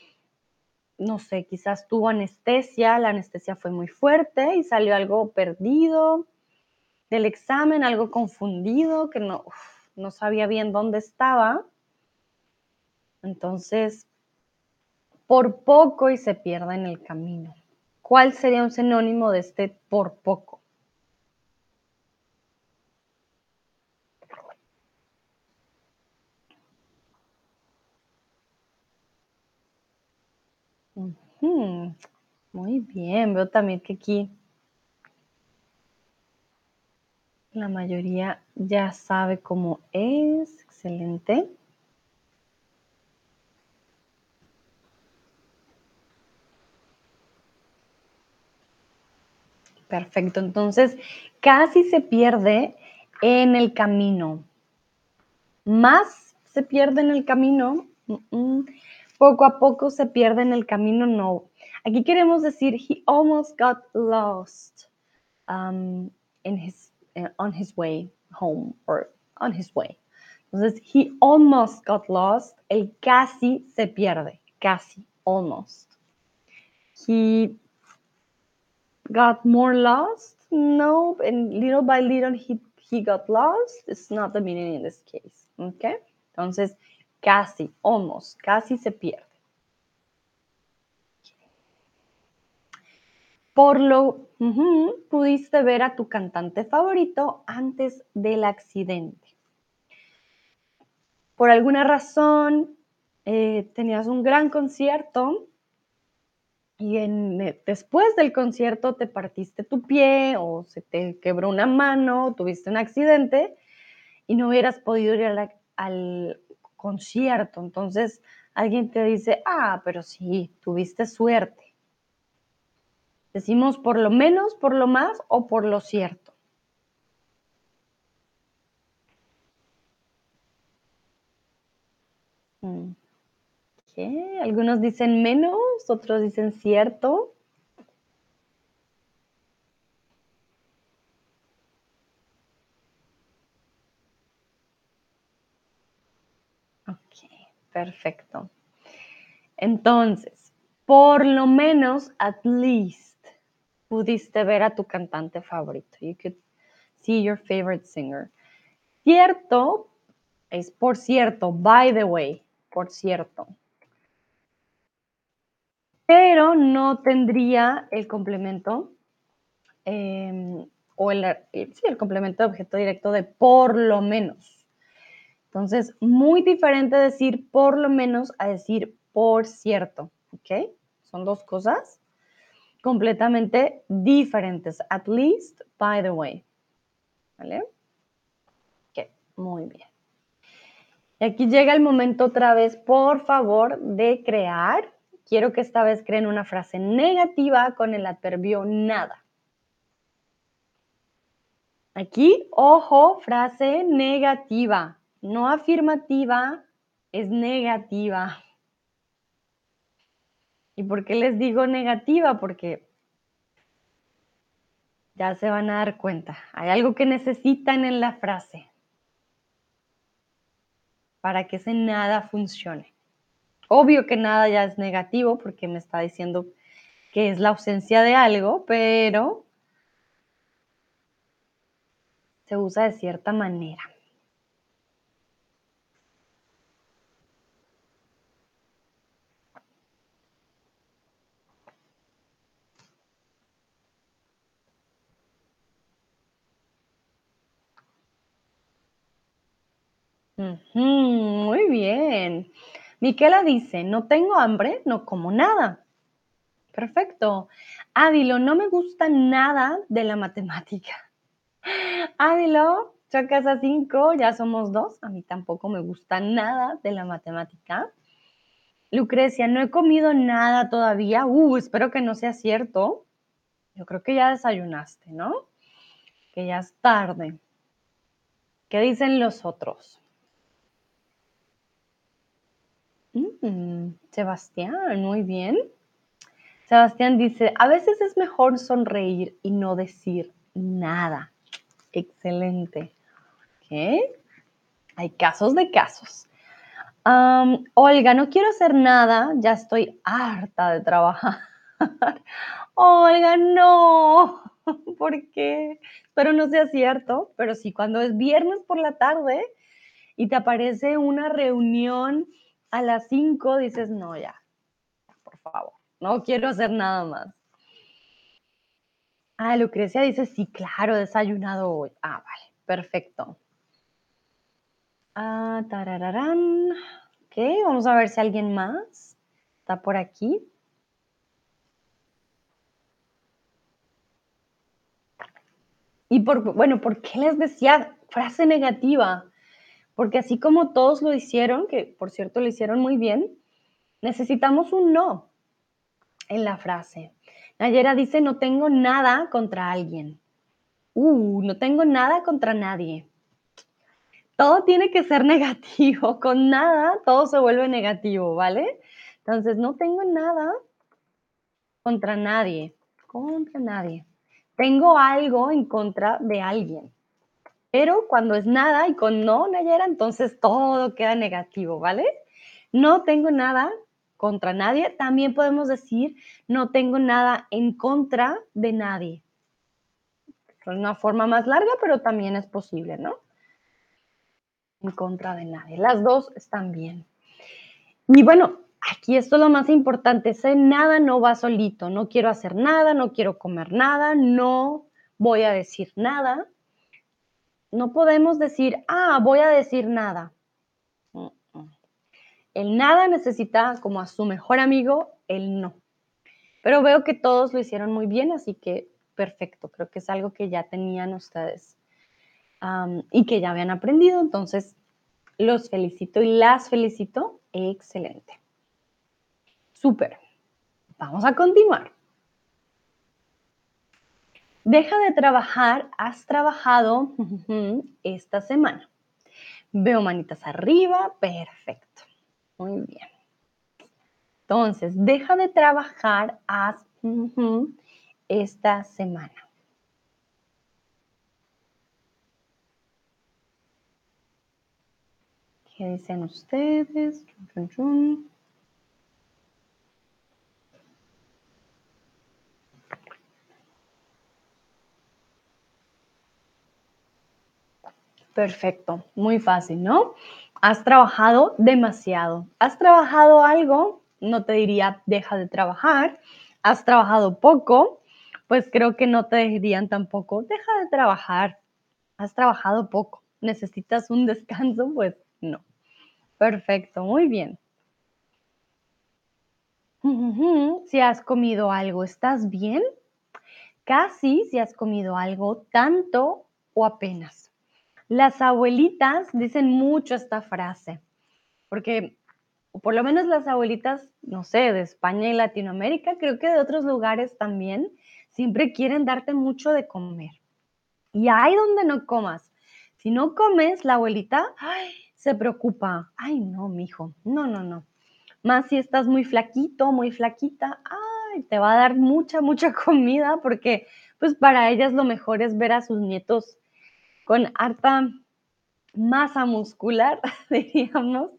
no sé, quizás tuvo anestesia, la anestesia fue muy fuerte y salió algo perdido del examen, algo confundido, que no, no sabía bien dónde estaba. Entonces, por poco y se pierde en el camino. ¿Cuál sería un sinónimo de este por poco? Muy bien, veo también que aquí La mayoría ya sabe cómo es. Excelente. Perfecto. Entonces, casi se pierde en el camino. Más se pierde en el camino. Poco a poco se pierde en el camino. No. Aquí queremos decir, he almost got lost um, in his Uh, on his way home or on his way. Entonces, he almost got lost. El casi se pierde. Casi, almost. He got more lost. No, and little by little he, he got lost. It's not the meaning in this case. Okay? Entonces, casi, almost, casi se pierde. Por lo, pudiste ver a tu cantante favorito antes del accidente. Por alguna razón, eh, tenías un gran concierto y eh, después del concierto te partiste tu pie o se te quebró una mano, tuviste un accidente y no hubieras podido ir al concierto. Entonces alguien te dice, ah, pero sí, tuviste suerte. Decimos por lo menos, por lo más o por lo cierto. Mm. Algunos dicen menos, otros dicen cierto. Ok, perfecto. Entonces, por lo menos, at least pudiste ver a tu cantante favorito. You could see your favorite singer. Cierto es por cierto, by the way, por cierto. Pero no tendría el complemento em, o el, el complemento de objeto directo de por lo menos. Entonces, muy diferente decir por lo menos a decir por cierto, ¿ok? Son dos cosas completamente diferentes. At least, by the way. ¿Vale? Ok, muy bien. Y aquí llega el momento otra vez, por favor, de crear. Quiero que esta vez creen una frase negativa con el adverbio nada. Aquí, ojo, frase negativa, no afirmativa, es negativa. ¿Y por qué les digo negativa? Porque ya se van a dar cuenta. Hay algo que necesitan en la frase para que ese nada funcione. Obvio que nada ya es negativo porque me está diciendo que es la ausencia de algo, pero se usa de cierta manera. Muy bien. Miquela dice, no tengo hambre, no como nada. Perfecto. Ávilo, no me gusta nada de la matemática. Ávilo, chocas a cinco, ya somos dos. A mí tampoco me gusta nada de la matemática. Lucrecia, no he comido nada todavía. Uh, espero que no sea cierto. Yo creo que ya desayunaste, ¿no? Que ya es tarde. ¿Qué dicen los otros? Mm, Sebastián, muy bien. Sebastián dice, a veces es mejor sonreír y no decir nada. Excelente. Hay casos de casos. Olga, no quiero hacer nada, ya estoy harta de trabajar. Olga, no. ¿Por qué? Espero no sea cierto, pero sí, cuando es viernes por la tarde y te aparece una reunión a las 5 dices, no, ya, por favor, no quiero hacer nada más. Ah, Lucrecia dice, sí, claro, desayunado hoy. Ah, vale, perfecto. Ah, tarararán. Ok, vamos a ver si alguien más está por aquí. Y por, bueno, ¿por qué les decía frase negativa? Porque así como todos lo hicieron, que por cierto lo hicieron muy bien, necesitamos un no en la frase. Nayera dice, no tengo nada contra alguien. Uh, no tengo nada contra nadie. Todo tiene que ser negativo. Con nada, todo se vuelve negativo, ¿vale? Entonces, no tengo nada contra nadie. Contra nadie. Tengo algo en contra de alguien. Pero cuando es nada y con no, Nayera, entonces todo queda negativo, ¿vale? No tengo nada contra nadie. También podemos decir, no tengo nada en contra de nadie. Es una forma más larga, pero también es posible, ¿no? En contra de nadie. Las dos están bien. Y bueno, aquí esto es lo más importante. Nada no va solito. No quiero hacer nada, no quiero comer nada, no voy a decir nada no podemos decir, ah, voy a decir nada. El nada necesita como a su mejor amigo el no. Pero veo que todos lo hicieron muy bien, así que perfecto. Creo que es algo que ya tenían ustedes y que ya habían aprendido. Entonces, los felicito y las felicito. Excelente. Súper. Vamos a continuar. Deja de trabajar, has trabajado esta semana. Veo manitas arriba, perfecto. Muy bien. Entonces, deja de trabajar, has esta semana. ¿Qué dicen ustedes? Perfecto, muy fácil, ¿no? Has trabajado demasiado. Has trabajado algo, no te diría deja de trabajar. Has trabajado poco, pues creo que no te dirían tampoco deja de trabajar. Has trabajado poco. ¿Necesitas un descanso? Pues no. Perfecto, muy bien. Si has comido algo, ¿estás bien? Casi si has comido algo, tanto o apenas. Las abuelitas dicen mucho esta frase, porque por lo menos las abuelitas, no sé, de España y Latinoamérica, creo que de otros lugares también, siempre quieren darte mucho de comer. Y ahí donde no comas. Si no comes, la abuelita se preocupa. Ay, no, mijo. No, no, no. Más si estás muy flaquito, muy flaquita. Ay, te va a dar mucha, mucha comida porque pues para ellas lo mejor es ver a sus nietos con harta masa muscular, diríamos,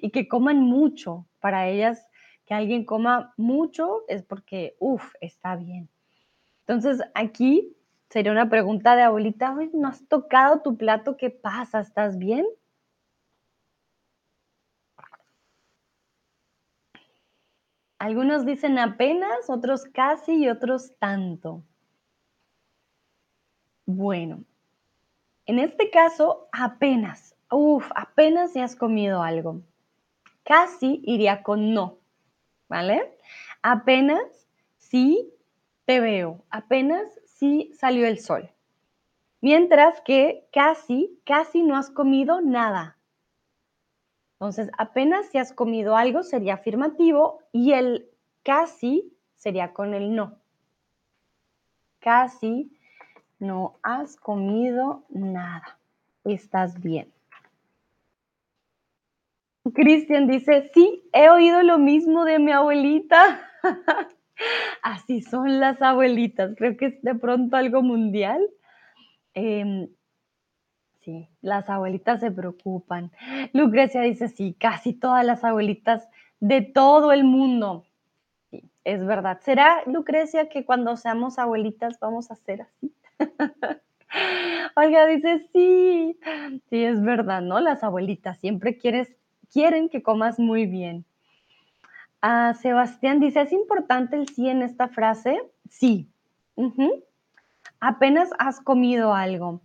y que coman mucho. Para ellas, que alguien coma mucho es porque, uff, está bien. Entonces, aquí sería una pregunta de abuelita, "Ay, ¿no has tocado tu plato? ¿Qué pasa? ¿Estás bien? Algunos dicen apenas, otros casi y otros tanto. Bueno, en este caso, apenas. Uf, apenas si has comido algo. Casi iría con no, ¿vale? Apenas sí te veo, apenas sí salió el sol. Mientras que casi, casi no has comido nada. Entonces, apenas si has comido algo sería afirmativo y el casi sería con el no. Casi no has comido nada. Estás bien. Cristian dice, sí, he oído lo mismo de mi abuelita. Así son las abuelitas. Creo que es de pronto algo mundial. Em, sí, las abuelitas se preocupan. Lucrecia dice, sí, casi todas las abuelitas de todo el mundo. Sí, es verdad. ¿Será, Lucrecia, que cuando seamos abuelitas vamos a ser así? Olga dice, sí, sí, es verdad, ¿no? Las abuelitas siempre quieres, quieren que comas muy bien. Ah, Sebastián dice, ¿es importante el sí en esta frase? Sí. Apenas has comido algo.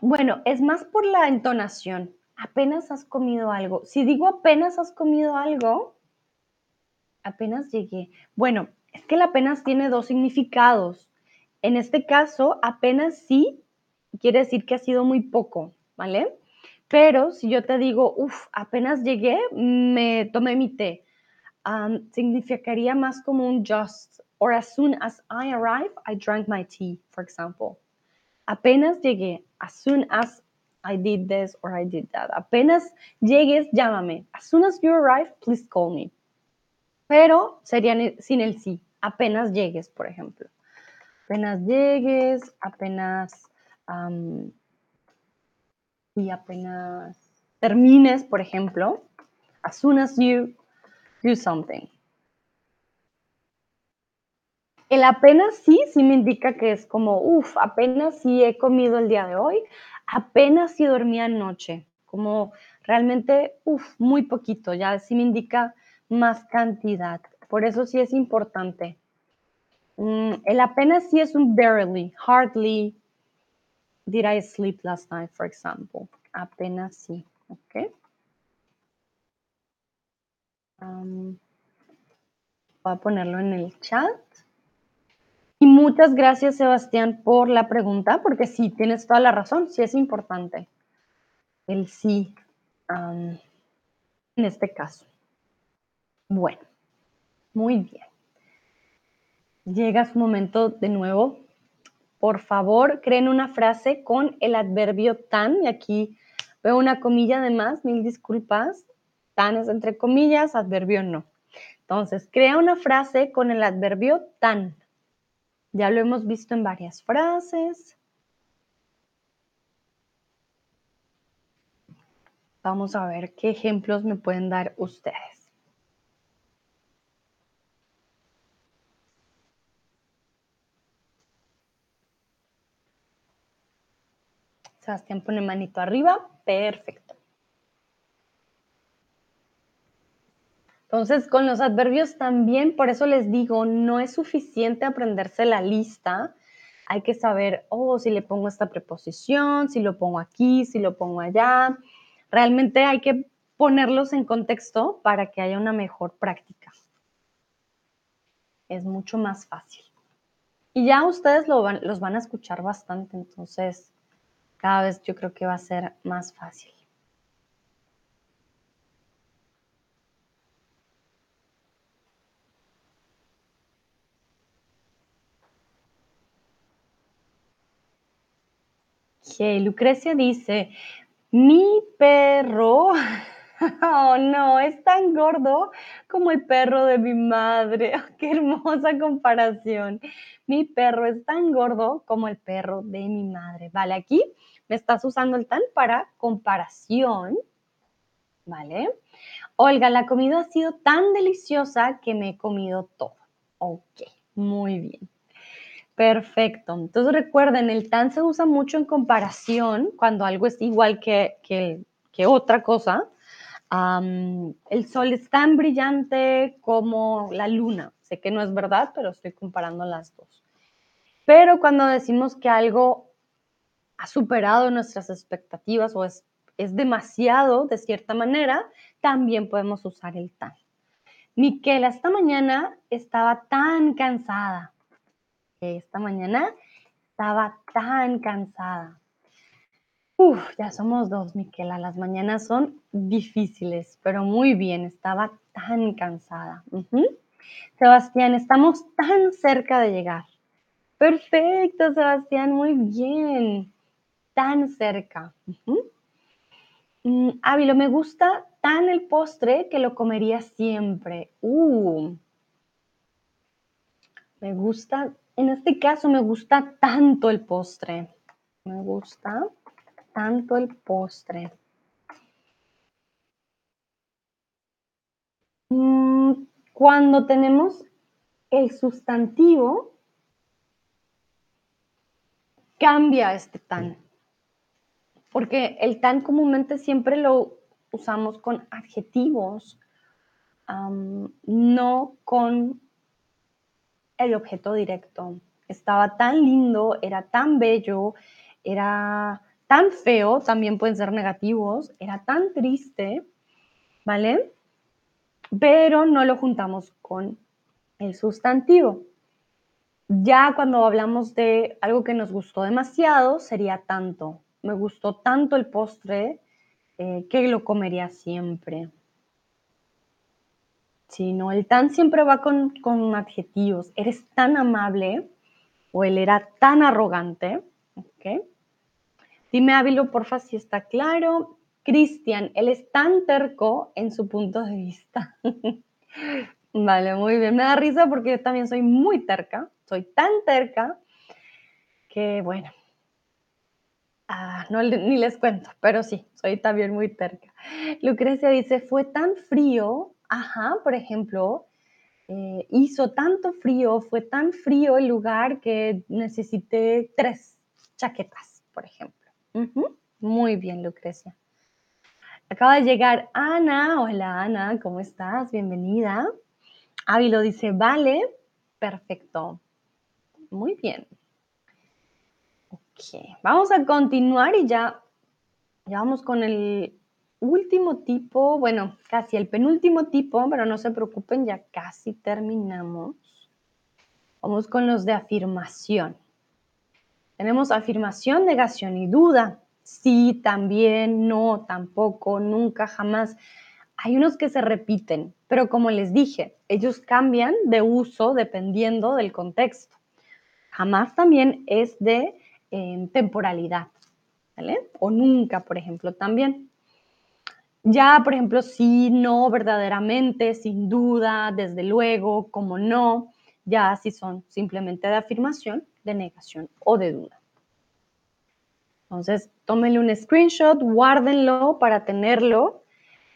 Bueno, es más por la entonación. Apenas has comido algo. Si digo apenas has comido algo, apenas llegué. Bueno, es que el apenas tiene dos significados. En este caso, apenas sí quiere decir que ha sido muy poco, ¿vale? Pero si yo te digo, uff, apenas llegué, me tomé mi té, significaría más como un just, or as soon as I arrive, I drank my tea, for example. Apenas llegué, as soon as I did this or I did that. Apenas llegues, llámame. As soon as you arrive, please call me. Pero sería sin el sí. Apenas llegues, por ejemplo. Apenas llegues, apenas y apenas termines, por ejemplo, as soon as you do something. El apenas sí, sí me indica que es como, uff, apenas sí he comido el día de hoy, apenas sí dormí anoche, como realmente, uff, muy poquito, ya sí me indica más cantidad. Por eso sí es importante. Mm, el apenas sí es un barely, hardly. Did I sleep last night, for example? Apenas sí, ¿ok? Um, voy a ponerlo en el chat. Y muchas gracias, Sebastián, por la pregunta, porque sí, tienes toda la razón, sí es importante. El sí, um, en este caso. Bueno, muy bien. Llega su momento de nuevo. Por favor, creen una frase con el adverbio tan, y aquí veo una comilla de más, mil disculpas. Tan es entre comillas, adverbio no. Entonces, crea una frase con el adverbio tan. Ya lo hemos visto en varias frases. Vamos a ver qué ejemplos me pueden dar ustedes. Sebastián pone manito arriba. Perfecto. Entonces, con los adverbios también, por eso les digo, no es suficiente aprenderse la lista. Hay que saber, oh, si le pongo esta preposición, si lo pongo aquí, si lo pongo allá. Realmente hay que ponerlos en contexto para que haya una mejor práctica. Es mucho más fácil. Y ya ustedes los van a escuchar bastante, entonces cada vez yo creo que va a ser más fácil. Lucrecia dice, mi perro, oh no, es tan gordo como el perro de mi madre. qué hermosa comparación. Mi perro es tan gordo como el perro de mi madre. Vale, aquí me estás usando el tan para comparación. ¿Vale? Olga, la comida ha sido tan deliciosa que me he comido todo. Ok, muy bien. Perfecto. Entonces recuerden, el tan se usa mucho en comparación cuando algo es igual que, que, otra cosa. el sol es tan brillante como la luna. Sé que no es verdad, pero estoy comparando las dos. Pero cuando decimos que algo ha superado nuestras expectativas o es, demasiado de cierta manera, también podemos usar el tan. Miquela, esta mañana estaba tan cansada esta mañana estaba tan cansada. Uf, ya somos dos, Miquela. Las mañanas son difíciles, pero muy bien. Estaba tan cansada. Sebastián, estamos tan cerca de llegar. Perfecto, Sebastián, muy bien. Tan cerca. Uh Ávilo, me gusta tan el postre que lo comería siempre. Uh, me gusta en este caso me gusta tanto el postre. Me gusta tanto el postre. Mm, cuando tenemos el sustantivo, cambia este tan. Porque el tan comúnmente siempre lo usamos con adjetivos, no con el objeto directo. Estaba tan lindo, era tan bello, era tan feo, también pueden ser negativos, era tan triste, ¿vale? Pero no lo juntamos con el sustantivo. Ya cuando hablamos de algo que nos gustó demasiado, sería tanto. Me gustó tanto el postre eh, que lo comería siempre. Sí, no, el tan siempre va con, adjetivos. Eres tan amable o él era tan arrogante. ¿ok? Dime, Ávilo, porfa, si está claro. Cristian, él es tan terco en su punto de vista. vale, muy bien. Me da risa porque yo también soy muy terca. Soy tan terca que, bueno, ah, no, ni les cuento, pero sí, soy también muy terca. Lucrecia dice, fue tan frío Ajá, por ejemplo, eh, hizo tanto frío, fue tan frío el lugar que necesité tres chaquetas, por ejemplo. Muy bien, Lucrecia. Acaba de llegar Ana. Hola, Ana, ¿cómo estás? Bienvenida. Ávilo dice, vale, perfecto. Muy bien. Vamos a continuar y ya, ya vamos con el último tipo, bueno, casi el penúltimo tipo, pero no se preocupen, ya casi terminamos. Vamos con los de afirmación. Tenemos afirmación, negación y duda. Sí, también, no, tampoco, nunca, jamás. Hay unos que se repiten, pero como les dije, ellos cambian de uso dependiendo del contexto. Jamás también es de eh, temporalidad, ¿vale? O nunca, por ejemplo, también. Ya, por ejemplo, sí, no, verdaderamente, sin duda, desde luego, como no, ya si son simplemente de afirmación, de negación o de duda. Entonces, tómenle un screenshot, guárdenlo para tenerlo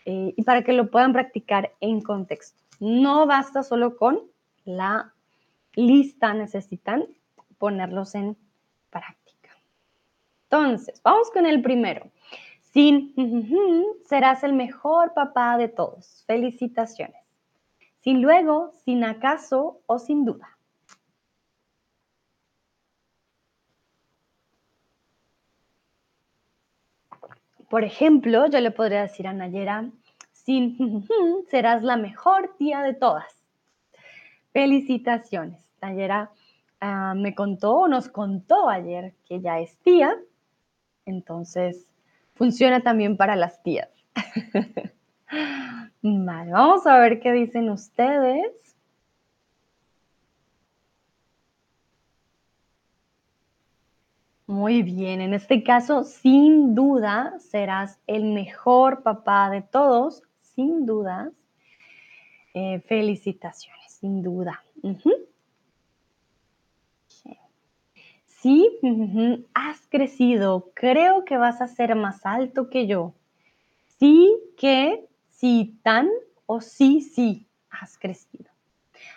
eh, y para que lo puedan practicar en contexto. No basta solo con la lista, necesitan ponerlos en. Entonces, vamos con el primero. Sin serás el mejor papá de todos. Felicitaciones. Sin luego, sin acaso o sin duda. Por ejemplo, yo le podría decir a Nayera, sin serás la mejor tía de todas. Felicitaciones. Ayer ah, me contó, nos contó ayer que ya es tía, entonces funciona también para las tías. vale, vamos a ver qué dicen ustedes. Muy bien, en este caso, sin duda, serás el mejor papá de todos, sin dudas. Eh, felicitaciones, sin duda. Sí, has crecido. Creo que vas a ser más alto que yo. Sí que, sí tan o sí, sí, has crecido.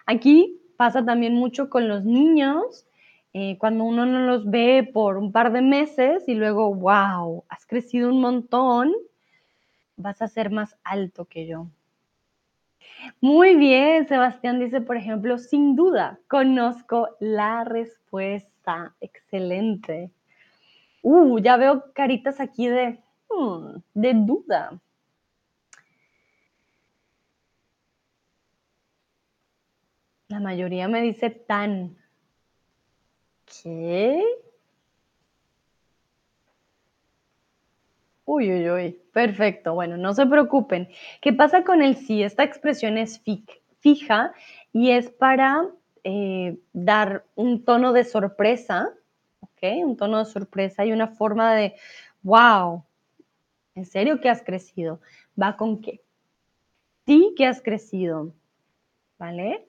Aquí pasa también mucho con los niños eh, cuando uno no los ve por un par de meses y luego, wow, has crecido un montón, vas a ser más alto que yo. Muy bien, Sebastián dice, por ejemplo, sin duda, conozco la respuesta. Excelente. Uh, ya veo caritas aquí de, hmm, de duda. La mayoría me dice tan. ¿Qué? Uy, uy, uy. Perfecto. Bueno, no se preocupen. ¿Qué pasa con el sí? Esta expresión es fija y es para eh, dar un tono de sorpresa, ¿ok? Un tono de sorpresa y una forma de, wow, ¿en serio que has crecido? ¿Va con qué? Sí que has crecido, ¿vale?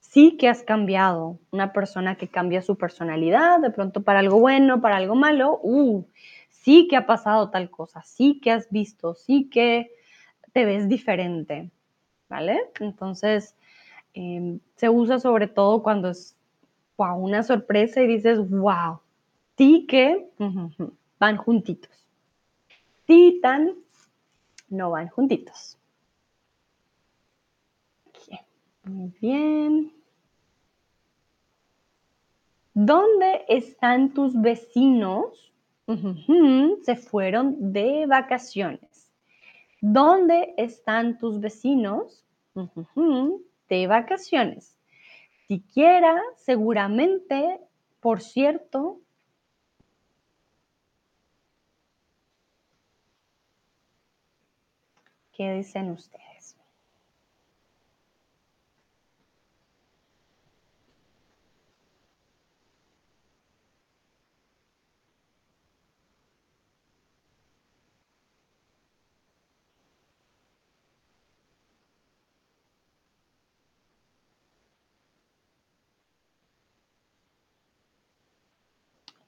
sí que has cambiado, una persona que cambia su personalidad, de pronto para algo bueno, para algo malo, uh, sí que ha pasado tal cosa, sí que has visto, sí que te ves diferente, ¿vale? Entonces, em, se usa sobre todo cuando es una sorpresa y dices, wow, sí que van juntitos. Sí tan, no van juntitos. Muy bien. ¿Dónde están tus vecinos? se fueron de vacaciones. ¿Dónde están tus vecinos? De vacaciones. Siquiera, seguramente, por cierto. ¿Qué dicen ustedes?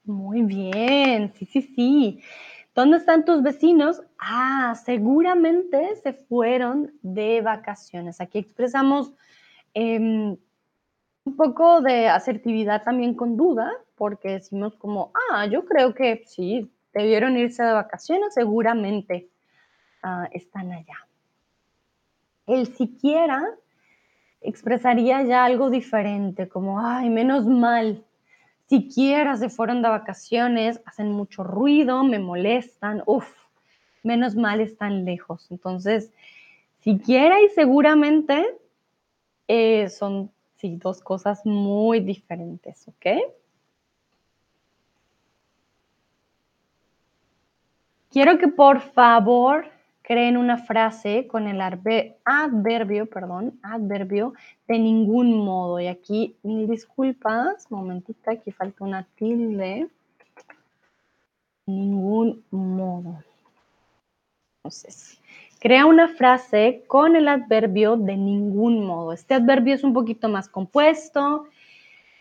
Muy bien, sí, sí, sí. ¿Dónde están tus vecinos? Ah, seguramente se fueron de vacaciones. Aquí expresamos em, un poco de asertividad también con duda, porque decimos como, ah, yo creo que sí, debieron irse de vacaciones, seguramente ah, están allá. El siquiera expresaría ya algo diferente, como, ay, menos mal, siquiera se fueron de vacaciones, hacen mucho ruido, me molestan, uff, menos mal están lejos. Entonces, siquiera y seguramente eh, son sí, dos cosas muy diferentes, ¿ok? Quiero que por favor creen una frase con el adverbio, perdón, adverbio de ningún modo. Y aquí, mil disculpas, momentita, aquí falta una tilde. Ningún modo. Entonces, crea una frase con el adverbio de ningún modo. Este adverbio es un poquito más compuesto,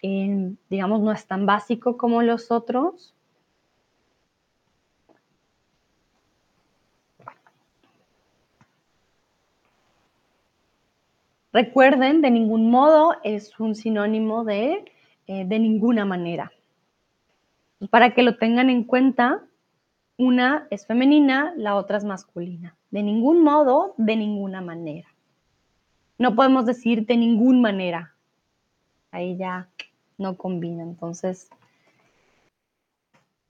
eh, digamos, no es tan básico como los otros. Recuerden, de ningún modo es un sinónimo de eh, de ninguna manera. Para que lo tengan en cuenta, una es femenina, la otra es masculina. De ningún modo, de ninguna manera. No podemos decir de ninguna manera. Ahí ya no combina. Entonces,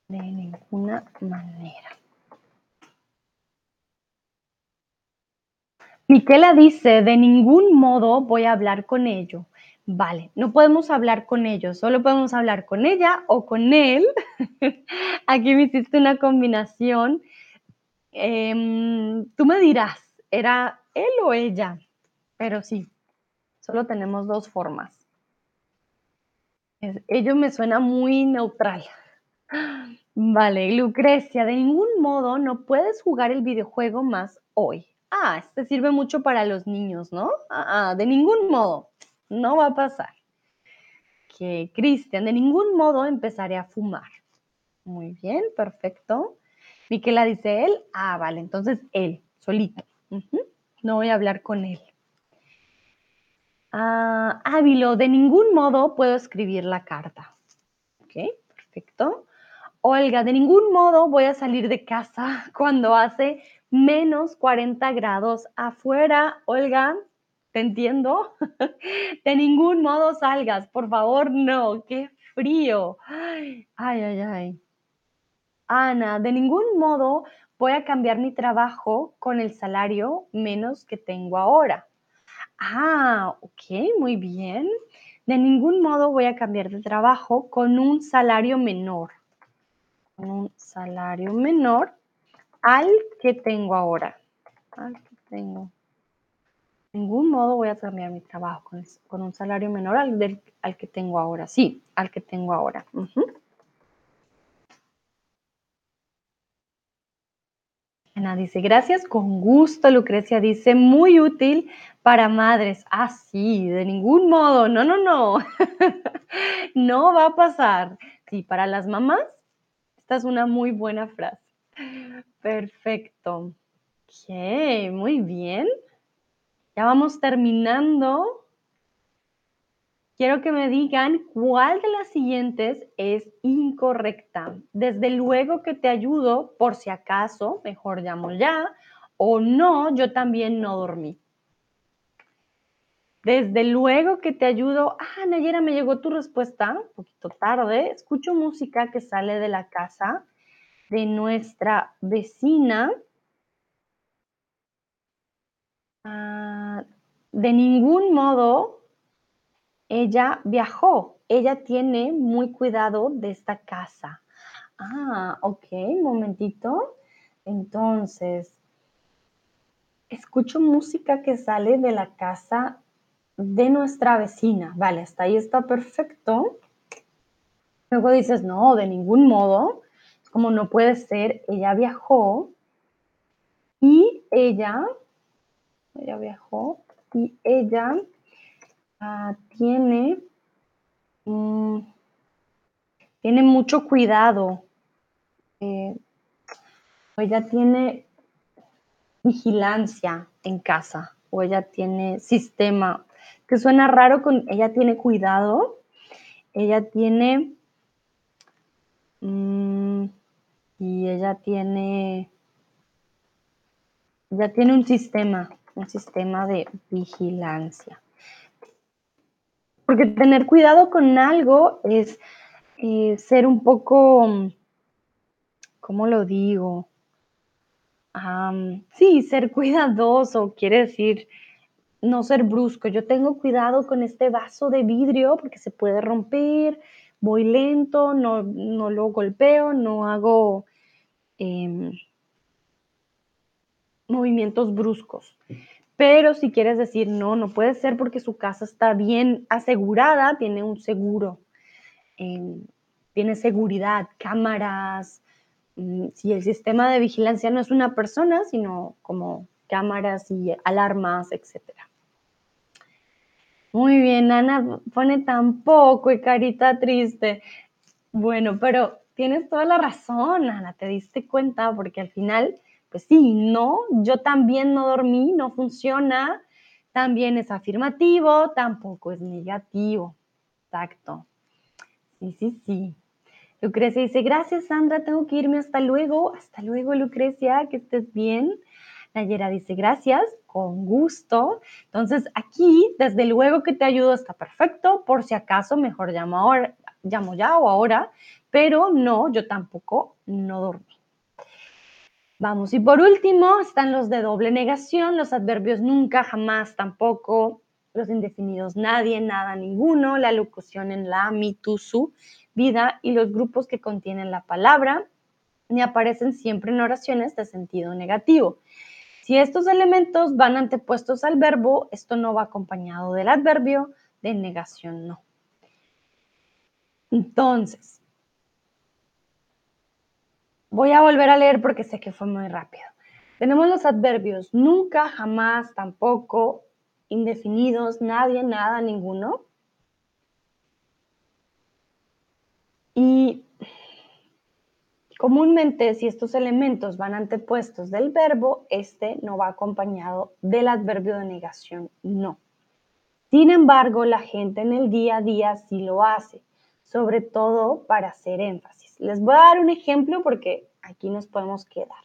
de ninguna manera. Miquela dice, de ningún modo voy a hablar con ello. Vale, no podemos hablar con ellos, solo podemos hablar con ella o con él. Aquí me hiciste una combinación. Em, tú me dirás, ¿era él o ella? Pero sí, solo tenemos dos formas. ello me suena muy neutral. Vale, Lucrecia, de ningún modo no puedes jugar el videojuego más hoy. Ah, este sirve mucho para los niños, ¿no? Ah, ah de ningún modo. No va a pasar. Que Cristian, de ningún modo empezaré a fumar. Muy bien, perfecto. Miquela dice él. Ah, vale, entonces él, solito. No voy a hablar con él. Ah, Ávilo, de ningún modo puedo escribir la carta. Ok, perfecto. Olga, de ningún modo voy a salir de casa cuando hace menos 40 grados afuera. Olga, te entiendo. De ningún modo salgas, por favor, no, qué frío. Ay, ay, ay. Ana, de ningún modo voy a cambiar mi trabajo con el salario menos que tengo ahora. Ah, ok, muy bien. De ningún modo voy a cambiar de trabajo con un salario menor. Con un salario menor al que tengo ahora. Al que tengo ningún modo voy a cambiar mi trabajo con, un salario menor al, al, que tengo ahora. Sí, al que tengo ahora. Ana dice, gracias, con gusto. Lucrecia dice, muy útil para madres. Ah, sí, de ningún modo. No, no, no. no va a pasar. Sí, para las mamás, esta es una muy buena frase. Perfecto. Ok, muy bien. Ya vamos terminando. Quiero que me digan cuál de las siguientes es incorrecta. Desde luego que te ayudo, por si acaso, mejor llamo ya, o no, yo también no dormí. Desde luego que te ayudo. Ah, Nayera, me llegó tu respuesta un poquito tarde. Escucho música que sale de la casa de nuestra vecina. Ah, de ningún modo ella viajó. Ella tiene muy cuidado de esta casa. Ah, ok, un momentito. Entonces, escucho música que sale de la casa de nuestra vecina. Vale, hasta ahí está perfecto. Luego dices, no, de ningún modo. Como no puede ser, ella viajó y ella ella viajó y ella ah, tiene, mm, tiene mucho cuidado. Eh, ella tiene vigilancia en casa o ella tiene sistema, que suena raro con ella tiene cuidado, ella tiene mm, y ella tiene, ella tiene un sistema un sistema de vigilancia. Porque tener cuidado con algo es eh, ser un poco, ¿cómo lo digo? sí, ser cuidadoso quiere decir no ser brusco. Yo tengo cuidado con este vaso de vidrio porque se puede romper, voy lento, no, lo golpeo, no hago em, movimientos bruscos. Pero si quieres decir, no, no puede ser porque su casa está bien asegurada, tiene un seguro, em, tiene seguridad, cámaras. Mm, si el sistema de vigilancia no es una persona, sino como cámaras y alarmas, etc. Muy bien, Ana pone tampoco y carita triste. Bueno, pero tienes toda la razón, Ana, te diste cuenta porque al final pues sí, no, yo también no dormí, no funciona, también es afirmativo, tampoco es negativo. Exacto. Sí, sí, sí. Lucrecia dice, gracias Sandra, tengo que irme, hasta luego. Hasta luego Lucrecia, que estés bien. Nayera dice, gracias, con gusto. Entonces aquí, desde luego que te ayudo, está perfecto. Por si acaso, mejor llamo, ahora, llamo ya o ahora, pero no, yo tampoco no dormí. Vamos, y por último están los de doble negación, los adverbios nunca, jamás, tampoco, los indefinidos nadie, nada, ninguno, la locución en la, mi, tu, su, vida y los grupos que contienen la palabra ni aparecen siempre en oraciones de sentido negativo. Si estos elementos van antepuestos al verbo, esto no va acompañado del adverbio de negación, no. Entonces, voy a volver a leer porque sé que fue muy rápido. Tenemos los adverbios nunca, jamás, tampoco, indefinidos, nadie, nada, ninguno. Y Comúnmente, si estos elementos van antepuestos del verbo, este no va acompañado del adverbio de negación, no. Sin embargo, la gente en el día a día sí lo hace, sobre todo para hacer énfasis. Les voy a dar un ejemplo porque aquí nos podemos quedar.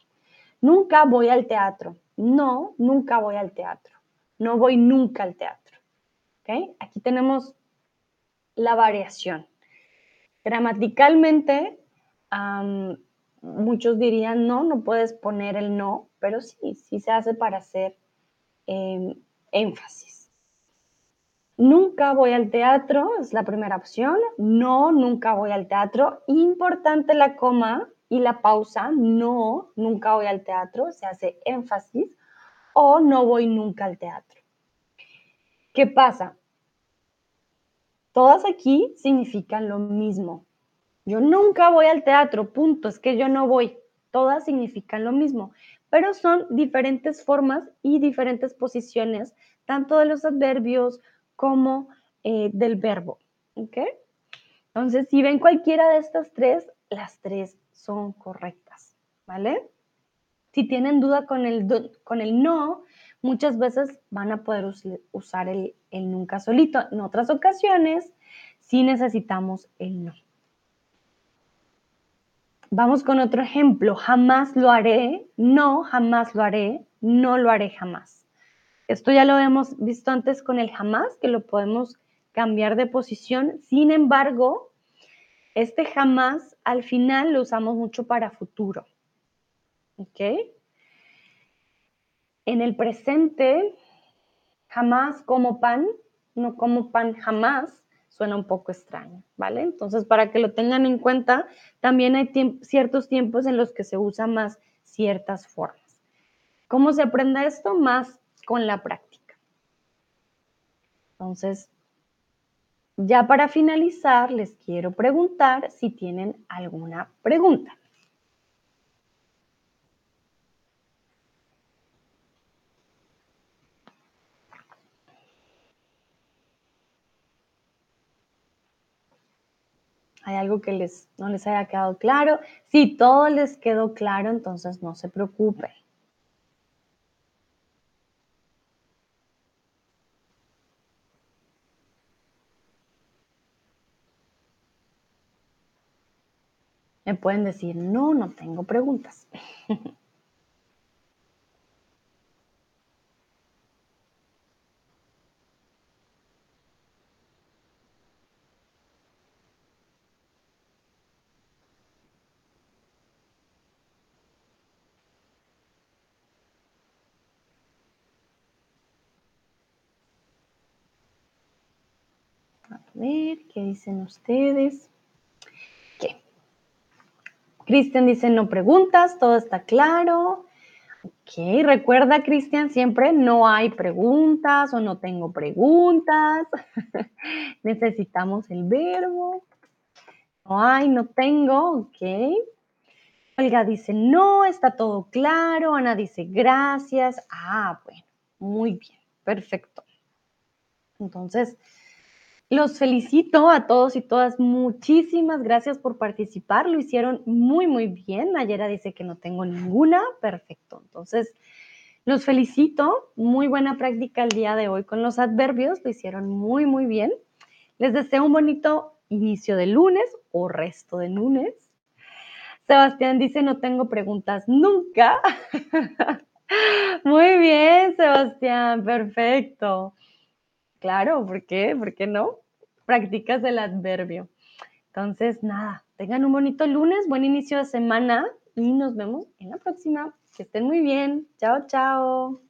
Nunca voy al teatro. No, nunca voy al teatro. No voy nunca al teatro. ¿Okay? Aquí tenemos la variación. Gramaticalmente, muchos dirían, no, no puedes poner el no, pero sí, sí se hace para hacer em, énfasis. Nunca voy al teatro, es la primera opción. No, nunca voy al teatro. Importante la coma y la pausa. No, nunca voy al teatro, se hace énfasis. O no voy nunca al teatro. ¿Qué pasa? Todas aquí significan lo mismo. Yo nunca voy al teatro, punto, es que yo no voy. Todas significan lo mismo, pero son diferentes formas y diferentes posiciones, tanto de los adverbios como eh, del verbo. ¿Ok? Entonces, si ven cualquiera de estas tres, las tres son correctas, ¿vale? Si tienen duda con el, con el no, muchas veces van a poder usar el, el nunca solito. En otras ocasiones, sí necesitamos el no. Vamos con otro ejemplo. Jamás lo haré, no, jamás lo haré, no lo haré jamás. Esto ya lo hemos visto antes con el jamás, que lo podemos cambiar de posición. Sin embargo, este jamás al final lo usamos mucho para futuro. ¿Ok? En el presente, jamás como pan, no como pan jamás, suena un poco extraño, ¿vale? Entonces, para que lo tengan en cuenta, también hay ciertos tiempos en los que se usa más ciertas formas. ¿Cómo se aprende esto? Más con la práctica. Entonces, ya para finalizar, les quiero preguntar si tienen alguna pregunta. ¿Hay algo que les, no les haya quedado claro? Si todo les quedó claro, entonces no se preocupen. Me pueden decir, no, no tengo preguntas. ver, ¿qué dicen ustedes? ¿Qué? Cristian dice, no preguntas, todo está claro. Ok, recuerda, Cristian, siempre no hay preguntas o no tengo preguntas. Necesitamos el verbo. No hay, no tengo, ok. Olga dice, no, está todo claro. Ana dice, gracias. Ah, bueno, muy bien, perfecto. Entonces, los felicito a todos y todas. Muchísimas gracias por participar. Lo hicieron muy, muy bien. Nayera dice que no tengo ninguna. Perfecto. Entonces, los felicito. Muy buena práctica el día de hoy con los adverbios. Lo hicieron muy, muy bien. Les deseo un bonito inicio de lunes o resto de lunes. Sebastián dice, no tengo preguntas nunca. Muy bien, Sebastián, perfecto. Claro, ¿por qué? ¿Por qué no? Practicas el adverbio. Entonces, nada, tengan un bonito lunes, buen inicio de semana. y nos vemos en la próxima. Que estén muy bien. Chao, chao.